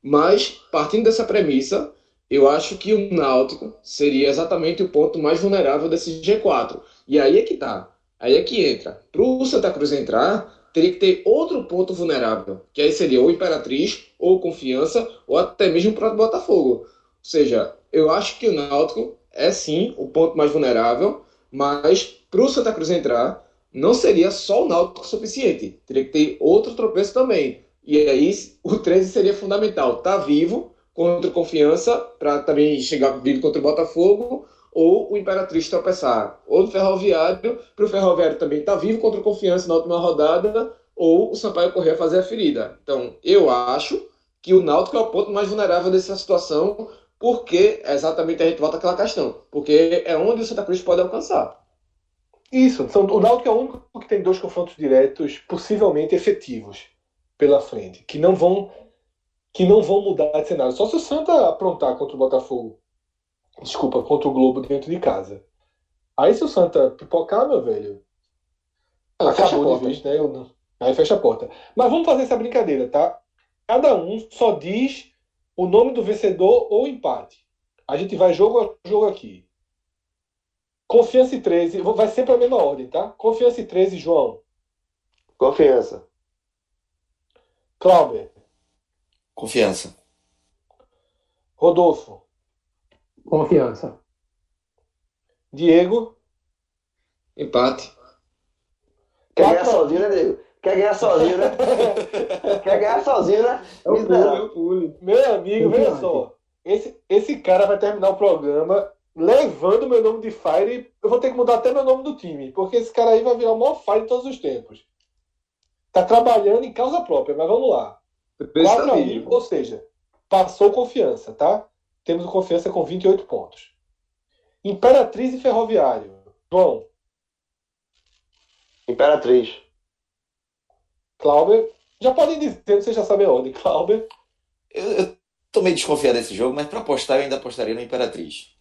Mas, partindo dessa premissa, eu acho que o Náutico seria exatamente o ponto mais vulnerável desse G4. E aí é que tá. Aí é que entra. Para o Santa Cruz entrar, teria que ter outro ponto vulnerável, que aí seria ou Imperatriz, ou Confiança, ou até mesmo o próprio Botafogo. Ou seja, eu acho que o Náutico é sim o ponto mais vulnerável, mas para o Santa Cruz entrar, não seria só o Náutico suficiente. Teria que ter outro tropeço também. E aí o 13 seria fundamental. Tá vivo contra confiança para também chegar vivo contra o Botafogo, ou o Imperatriz tropeçar. Ou o Ferroviário, para o Ferroviário também estar tá vivo contra confiança na última rodada, ou o Sampaio Corrêa fazer a ferida. Então, eu acho que o Náutico é o ponto mais vulnerável dessa situação, porque exatamente a gente volta àquela questão, porque é onde o Santa Cruz pode alcançar. Isso, o Náutico é o único que tem dois confrontos diretos possivelmente efetivos pela frente, que não vão que não vão mudar de cenário. Só se o Santa aprontar contra o Botafogo, desculpa, contra o Globo dentro de casa. Aí se o Santa pipocar, meu velho, ah, acabou de vez, né? Eu, aí fecha a porta. Mas vamos fazer essa brincadeira, tá? Cada um só diz o nome do vencedor ou empate. A gente vai jogo a jogo aqui. Confiança e 13, vai sempre a mesma ordem, tá? Confiança e 13, João. Confiança. Clauber. Confiança. Rodolfo. Confiança. Diego. Empate. Quer ganhar sozinho, né, Diego? Quer ganhar sozinho, né? Quer ganhar sozinho, né? Eu pulo, eu pulo. Meu amigo, veja só. Esse, esse cara vai terminar o programa levando meu nome de Fire. Eu vou ter que mudar até meu nome do time, porque esse cara aí vai virar o maior Fire de todos os tempos. Tá trabalhando em causa própria, mas vamos lá. 4 a 1, ou seja, passou confiança, tá? Temos confiança com 28 pontos. Imperatriz e Ferroviário. João. Imperatriz. Clauber. Já podem dizer, vocês já sabem a ordem. Clauber. Eu, eu tô meio desconfiado desse jogo, mas para apostar eu ainda apostaria no Imperatriz.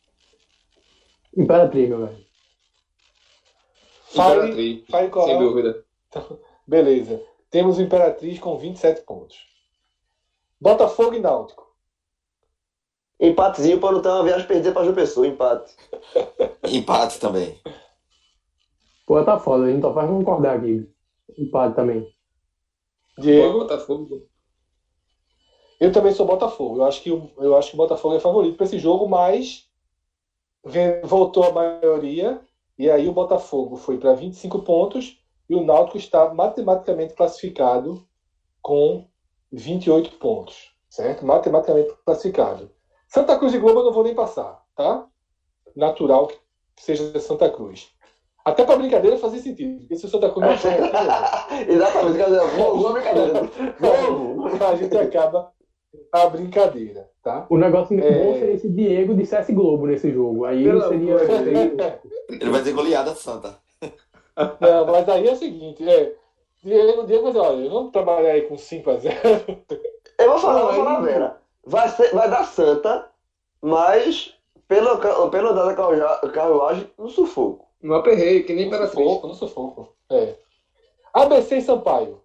Imperatriz, meu velho. Imperatriz, Fire Coral. sem dúvida. Beleza. Temos o Imperatriz com 27 pontos. Botafogo e Náutico. Empatezinho para não ter uma viagem perder para João Pessoa, empate. Empate também. Pô, tá foda, a gente só faz concordar aqui. Empate também. Diego. Botafogo. Eu também sou Botafogo. Eu acho que, o- eu acho que o Botafogo é favorito para esse jogo, mas voltou a maioria. E aí o Botafogo foi para 25 pontos e o Náutico está matematicamente classificado com 28 pontos. Certo? Matematicamente classificado. Santa Cruz e Globo eu não vou nem passar, tá? Natural que seja Santa Cruz. Até para brincadeira fazer sentido, porque se o Santa Cruz não for, Exatamente, quer dizer, boa, brincadeira. Então, a gente acaba a brincadeira, tá? O negócio É. bom seria se Diego dissesse Globo nesse jogo. Aí Pelo seria. Ele vai ter goleada santa. Não, mas aí é o seguinte, é, Diego, Diego vai dizer, olha, vamos trabalhar aí com 5 a 0 Eu vou falar, Não, vou falar Vera. Vai, ser, vai dar Santa, mas pelo, pelo andar da carruagem- no sufoco. No aperreio, que nem no Imperatriz. sufoco, no sufoco. É. ABC e Sampaio.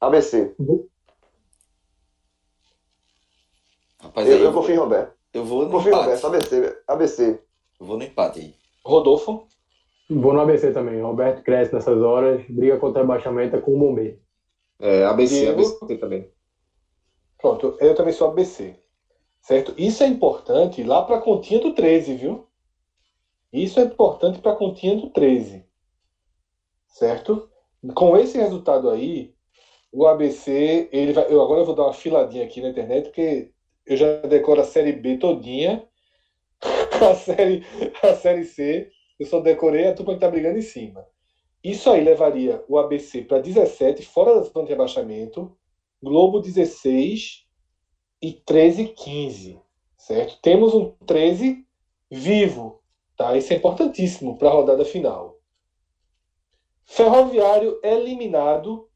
ABC. Rapaz, Eu, aí eu confio em Roberto. eu vou no Confio em empate. Roberto, ABC. ABC. Eu vou no empate aí. Rodolfo. Vou no ABC também. Roberto cresce nessas horas, briga contra rebaixamento é com o bombeiro. É, ABC, Diego. ABC também. Pronto, eu também sou ABC. Certo? Isso é importante lá para a continha do 13, viu? Isso é importante para a continha do 13. Certo? Com esse resultado aí, o ABC, ele vai, eu agora eu vou dar uma filadinha aqui na internet, porque eu já decoro a série B todinha. A série, a série C, eu só decorei a turma que tá brigando em cima. Isso aí levaria o ABC para 17, fora da zona de rebaixamento, Globo 16 e 13 15, certo? Temos um 13 vivo, tá? Isso é importantíssimo para a rodada final. Ferroviário eliminado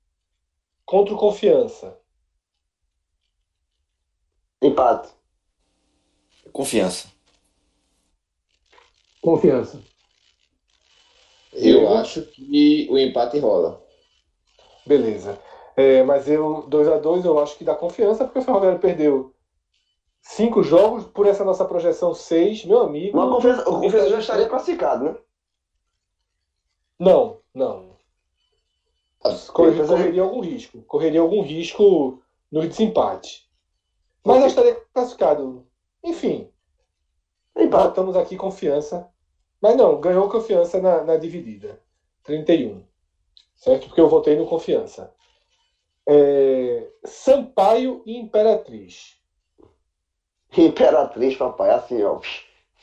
contra o Confiança. Empate. Confiança. Confiança. Eu acho que o empate rola. Beleza. É, mas eu 2 a 2 eu acho que dá confiança porque o Ferroviário perdeu cinco jogos por essa nossa projeção 6, meu amigo. Uma confiança, o confiança já estaria classificado, né? Não, não. Corre- Confiança- correria algum risco. Correria algum risco no desempate. Mas eu estaria classificado. Enfim, Empate. botamos aqui confiança. Mas não, ganhou confiança na, na dividida. 31. Certo? Porque eu votei no confiança. É, Sampaio e Imperatriz. Imperatriz, papai, assim, ó.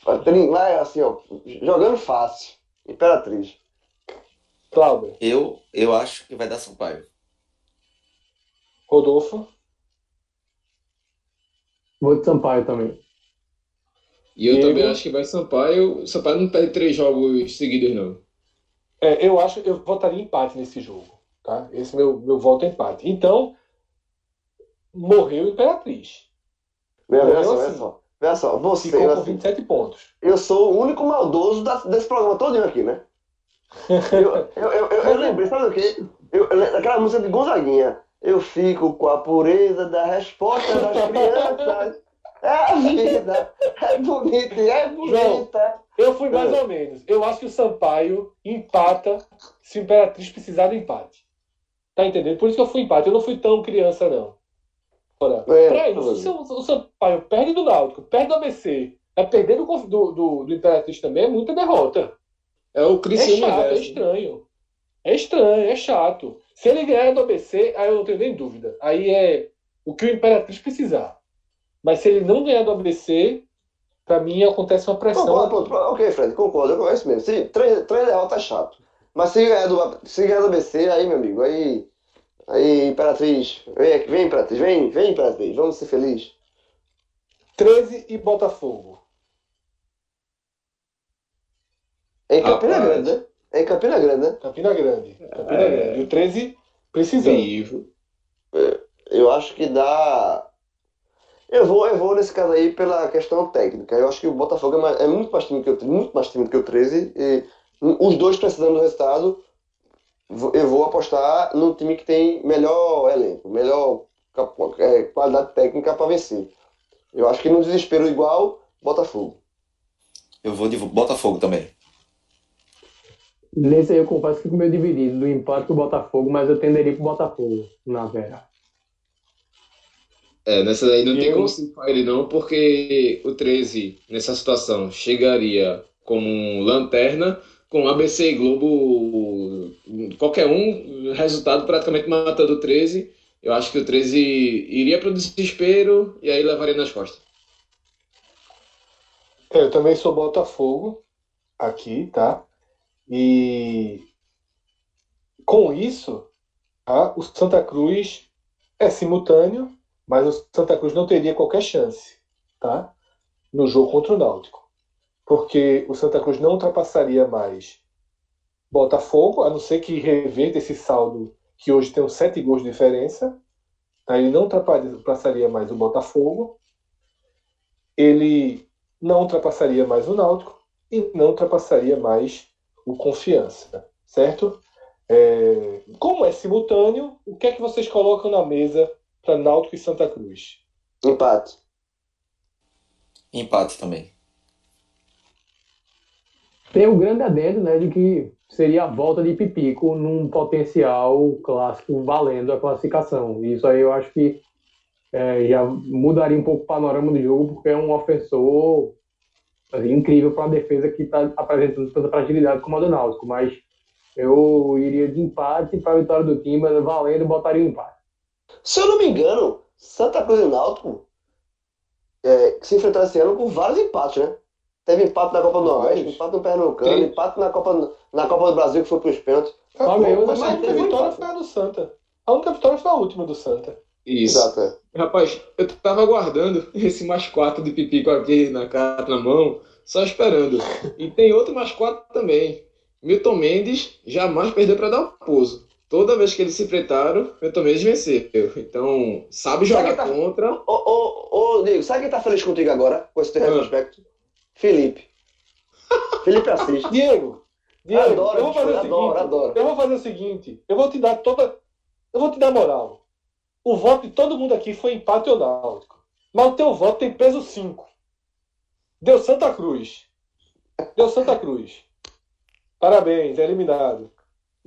Vai assim, ó, jogando fácil. Imperatriz. Cláudio. Eu, eu acho que vai dar Sampaio. Rodolfo. Vou de Sampaio também. E eu Diego. também acho que vai Sampaio. Sampaio não perde três jogos seguidos, não. É, eu acho eu votaria empate nesse jogo. Tá? Esse meu, meu voto é empate. Então, morreu Imperatriz. Veja, Morreu veja assim. só. Veja só, você, Ficou com assim, 27 pontos. eu sou o único maldoso da- desse programa todinho aqui, né? Eu, eu, eu, eu, eu lembrei, sabe o quê? Eu, eu, aquela música de Gonzaguinha. Eu fico com a pureza da resposta das crianças. É a vida, é bonita, e é bonita. Eu fui mais ou menos. Eu acho que o Sampaio empata se o Imperatriz precisar do empate. Tá entendendo? Por isso que eu fui empate. Eu não fui tão criança, não. Ora, É, pra isso, se o, o Sampaio perde do Náutico, perde do ABC, é perder do, do, do, do Imperatriz também, é muita derrota. É o É Criciúma chato, é estranho. É estranho, é chato. Se ele ganhar do ABC, aí eu não tenho nem dúvida. Aí é o que o Imperatriz precisar. Mas se ele não ganhar do ABC, pra mim acontece uma pressão. Concordo, pronto, pronto. ok, Fred, concordo, é isso mesmo. Se, três, três derrotas é chato. Mas se ganhar do, se ganhar do ABC, aí, meu amigo, aí. Aí, Imperatriz. Vem, vem Imperatriz, vem, vem, Imperatriz, vamos ser felizes. 13 e Botafogo. É em Campina Rapaz. Grande, né? É em Campina Grande, né? Campina Grande. Campina É. Grande. E o 13 precisando. Vivo. Eu acho que dá. Eu vou, eu vou nesse caso aí pela questão técnica. Eu acho que o Botafogo é, mais- é muito mais time que o, muito mais time que o 13. E os dois precisando do resultado. Eu vou apostar num time que tem melhor elenco, melhor é, qualidade técnica para vencer. Eu acho que no desespero igual, Botafogo. Eu vou de Botafogo também. Nesse aí eu confesso que fico meio dividido do empate pro Botafogo, mas eu tenderia pro Botafogo na Vera. É, nessa daí não tem como citar ele não, porque o 13, nessa situação, chegaria como um lanterna, com ABC e Globo, qualquer um, resultado praticamente matando o 13. Eu acho que o 13 iria para o desespero e aí levaria nas costas. É, Eu também sou Botafogo aqui, tá? E com isso, tá? o Santa Cruz é simultâneo, mas o Santa Cruz não teria qualquer chance, tá? No jogo contra o Náutico. Porque o Santa Cruz não ultrapassaria mais Botafogo, a não ser que reverta esse saldo que hoje tem uns sete gols de diferença. Tá? Ele não ultrapassaria mais o Botafogo. Ele não ultrapassaria mais o Náutico e não ultrapassaria mais o Confiança, certo? É, como é simultâneo, o que é que vocês colocam na mesa para Náutico e Santa Cruz? Empate. Empate também. Tem o grande adendo, né, de que seria a volta de Pipico num potencial clássico valendo a classificação. Isso aí eu acho que é, já mudaria um pouco o panorama do jogo, porque é um ofensor assim, incrível para uma defesa que está apresentando tanta fragilidade como a do Náutico. Mas eu iria de empate para a vitória do time, mas valendo, botaria um empate. Se eu não me engano, Santa Cruz e Náutico é, se enfrentaram esse ano com vários empates, né? Teve empate na Copa do Nordeste, empate no Pernambucano, Sim. empate na Copa, na Copa do Brasil, que foi para os pênaltis. Mas a única vitória foi a do Santa. A única vitória foi a última do Santa. Isso. Exato, é. Rapaz, eu tava aguardando esse mais quatro de Pipico aqui na cara, na mão, só esperando. E tem outro mais quatro também. Milton Mendes jamais perdeu para dar um pouso. Toda vez que eles se enfrentaram, Milton Mendes venceu. Então, sabe jogar Sabe tá- contra. Ô, ô, ô, Diego, sabe quem tá feliz contigo agora, com esse teu Ah. retrospecto? Felipe. Felipe assiste. Diego, Diego, adoro, eu vou fazer o adoro, seguinte. adoro. Eu vou fazer o seguinte. Eu vou te dar toda. Eu vou te dar moral. O voto de todo mundo aqui foi empate ou náutico. Mas o teu voto tem peso 5. Deu Santa Cruz. Deu Santa Cruz. Parabéns, é eliminado.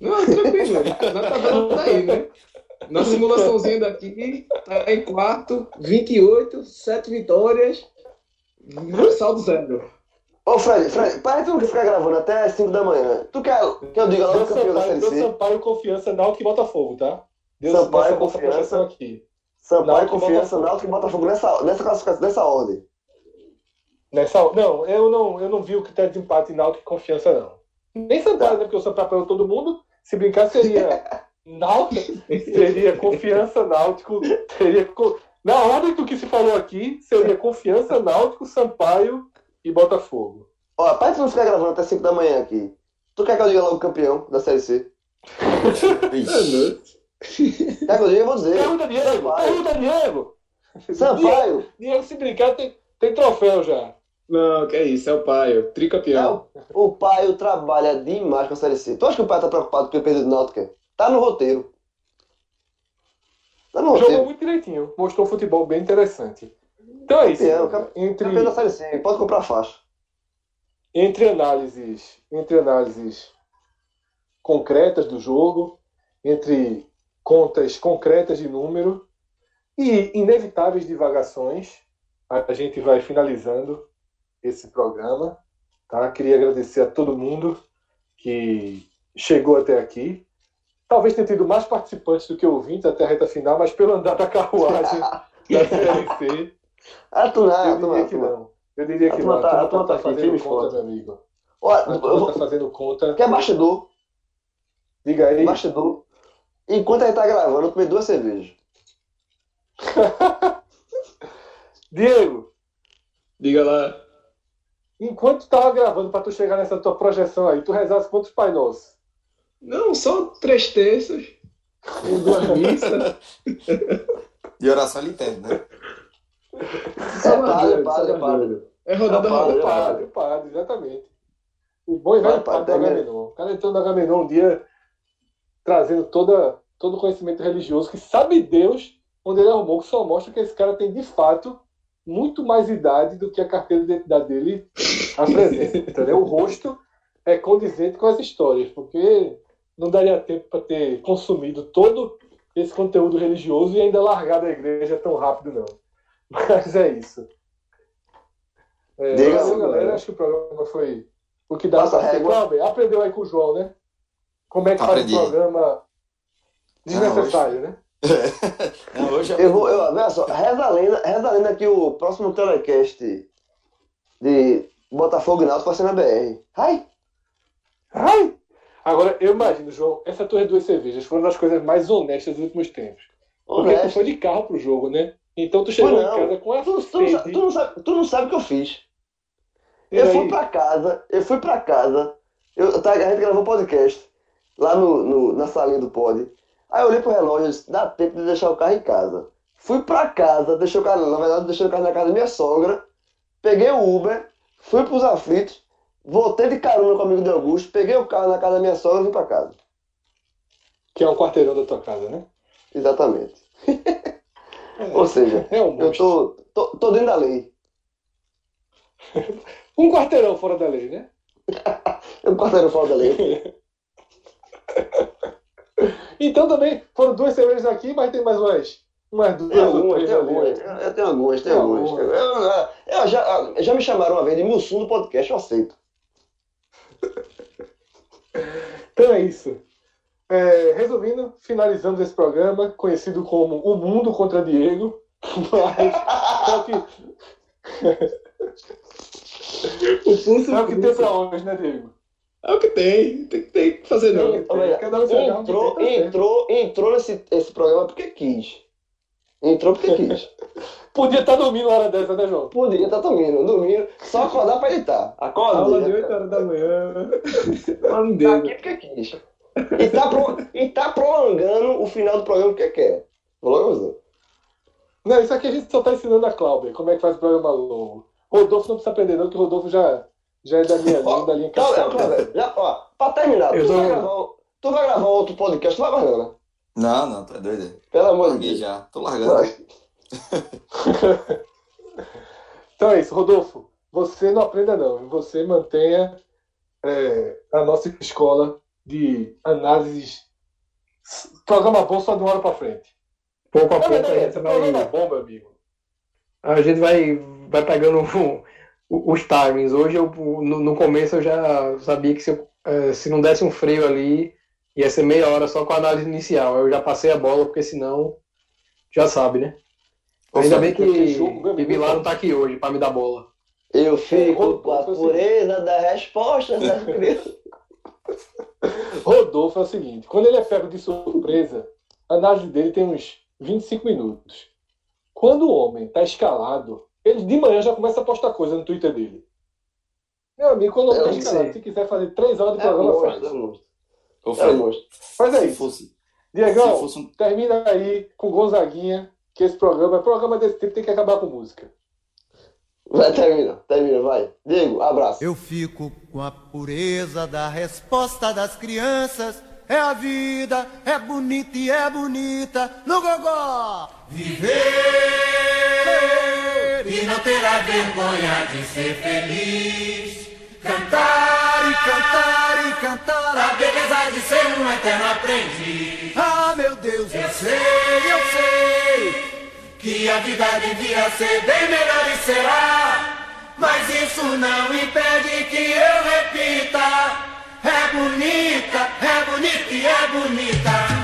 Não, tranquilo. Na tabela tá aí, né? Na simulaçãozinha daqui, tá em quarto, 28, 7 vitórias, saldo zero. Ô, Fred, Fred, para não ficar gravando até as 5 da manhã. Tu quer que eu diga logo o campeão da Série deu C? Sampaio, confiança, Náutico e Botafogo, tá? Deus Sampaio, Confiança. aqui. Sampaio, e Confiança. Náutico e Botafogo nessa, nessa classificação, nessa ordem. Nessa, não, eu não, eu não vi o critério de empate Náutico e Confiança, não. Nem Sampaio, né? Porque o Sampaio pegou todo mundo. Se brincar, seria Náutico, seria Confiança Náutico, teria... co- Na ordem do que se falou aqui, seria Confiança Náutico, Sampaio e Botafogo. Ó, pra gente não ficar gravando até 5 da manhã aqui, tu quer que eu diga logo o campeão da Série C? Ixi. Quer que eu diga? Eu vou dizer. Pergunta Diego, pergunta Diego. Sampaio. Diego, se brincar, tem, tem troféu já. Não, que é isso, é o Paio, É, tricampeão. o, o Paio trabalha demais com a Série C. Tu acha que o Paio tá preocupado com o perda do Náutico? Tá no roteiro. Tá no Jogou roteiro. muito direitinho, mostrou um futebol bem interessante. Então é isso. Campeão, entre, Campeão da Série C. Pode comprar faixa. entre análises, entre análises concretas do jogo, entre contas concretas de número e inevitáveis divagações, a gente vai finalizando esse programa. Tá? Queria agradecer a todo mundo que chegou até aqui. Talvez tenha tido mais participantes do que ouvintes até a reta final, mas pelo andar da carruagem da CLC, Ah, tu não, eu tu diria não, que não. não. Eu diria que não. tá- A a turma tá tá fazendo conta, meu amigo. Ó, A eu turma vou- tá fazendo conta. quer bastidor? Diga aí. Bastidor. Enquanto a gente tá gravando, eu tomei duas cervejas. Diego, Diga lá. Enquanto tu tava gravando pra tu chegar nessa tua projeção aí, tu rezasse quantos Pai Nossos? Não, só três terços. E duas missas. De oração ele entende, né? Só É padre, é padre, é padre. É rodada É padre, padre, padre, exatamente. O bom e velho Vai, padre padre, Agamenon. O cara entrou no Agamenon um dia trazendo toda, todo o conhecimento religioso, que sabe Deus onde ele arrumou, que só mostra que esse cara tem, de fato, muito mais idade do que a carteira de identidade dele apresenta. entendeu? O rosto é condizente com as histórias, porque não daria tempo para ter consumido todo esse conteúdo religioso e ainda largado a igreja tão rápido, não. Mas é isso. É, Diga, valeu, galera. galera. Acho que o programa foi o que dá Passa ser. Cláudio, aprendeu aí com o João, né? Como é que faz Aprendi. um programa desnecessário, né? Não, hoje Eu vou, eu, olha só, reza a lenda, reza a lenda que o próximo telecast de Botafogo e Náutico vai ser na BR. Ai! Ai! Agora, eu imagino, João, essa torre duas cervejas foram das coisas mais honestas dos últimos tempos. Porque tu Honesto. foi de carro pro jogo, né? Então tu chegou Foi em casa com a Tu, tu, não sabe, sede. tu, não sabe, tu não sabe o que eu fiz. E Eu aí? fui pra casa, eu fui pra casa, eu, tá, a gente gravou podcast lá no, no- na salinha do pod. Aí eu olhei pro relógio e disse, dá tempo de deixar o carro em casa. Fui pra casa, deixei o carro, na verdade, deixei o carro na casa da minha sogra, peguei o Uber, fui pros aflitos, voltei de carona com o amigo de Augusto, peguei o carro na casa da minha sogra e vim pra casa. Que é um quarteirão da tua casa, né? Exatamente. Ou seja, É um eu tô, tô, tô dentro da lei. Um quarteirão fora da lei, né? Eu quarteiro fora da lei. Então também foram duas cervejas aqui, mas tem mais umas, umas duas Tem algumas, tem algumas. Eu tenho algumas, tem algumas. algumas. Eu, eu- eu já, já me chamaram uma vez de Mussum do podcast, eu aceito. Então é isso. É, resumindo, finalizamos esse programa, conhecido como O Mundo contra Diego. Mas o que, O pulso o que tem pra hoje, né, Diego? É o que tem. Tem, tem que fazer não. Olha, um Entrou, tá entrou, entrou nesse esse programa porque quis. Entrou porque quis. Podia estar dormindo uma hora dessa, né, João? Podia estar dormindo, dormindo, só acordar pra editar. Acorda. Aula de 8 horas da manhã. Mano Tá Deus. aqui porque quis. E tá, pro- e tá prolongando o final do programa porque quer. Logo. Não, isso aqui a gente só tá ensinando a Cláudia como é que faz o programa longo. Rodolfo não precisa aprender, não, que o Rodolfo já, já é da minha linha, da linha Então, é, cascata. Cleber, já, ó, pra terminar, Eu tu, tô- vai gravar, tu vai gravar outro podcast, tu vai mais não, né? Não, não, tu é doido. Pelo amor de Deus. já. Tô largando. Então é isso, Rodolfo. Você não aprenda, não. Você mantenha é, a nossa escola de análises. Programa bom só de uma hora pra frente. Pouco a pouco a gente programa é vai, bom, meu amigo. a gente vai, vai pegando o- os timings. Hoje, eu, no, no começo, eu já sabia que se, eu, eh, se não desse um freio ali, ia ser meia hora só com a análise inicial. Eu já passei a bola, porque senão já sabe, né? Ainda bem que, que Vilar não tá aqui hoje para me dar bola. Eu fico com a pureza da resposta criança. Rodolfo é o seguinte: quando ele é pego de surpresa, a análise dele tem uns 25 minutos. Quando o homem tá escalado, ele de manhã já começa a postar coisa no Twitter dele. Meu amigo, quando homem tá escalado, se quiser fazer três horas de programa, é faz. é É. Faz se aí. fosse, Diegão, se fosse um- termina aí com Gonzaguinha, que esse programa, programa desse tipo tem que acabar com música. Vai, termina, termina, vai. Diego, abraço. Eu fico com a pureza da resposta das crianças. É a vida, é bonita e é bonita no gogó. Viver e não terá vergonha de ser feliz. Cantar e cantar e cantar a beleza de ser um eterno aprendiz. Ah, meu Deus, eu sei, eu sei que a vida devia ser bem melhor e será. Mas isso não impede que eu repita. É bonita, é bonita e é bonita.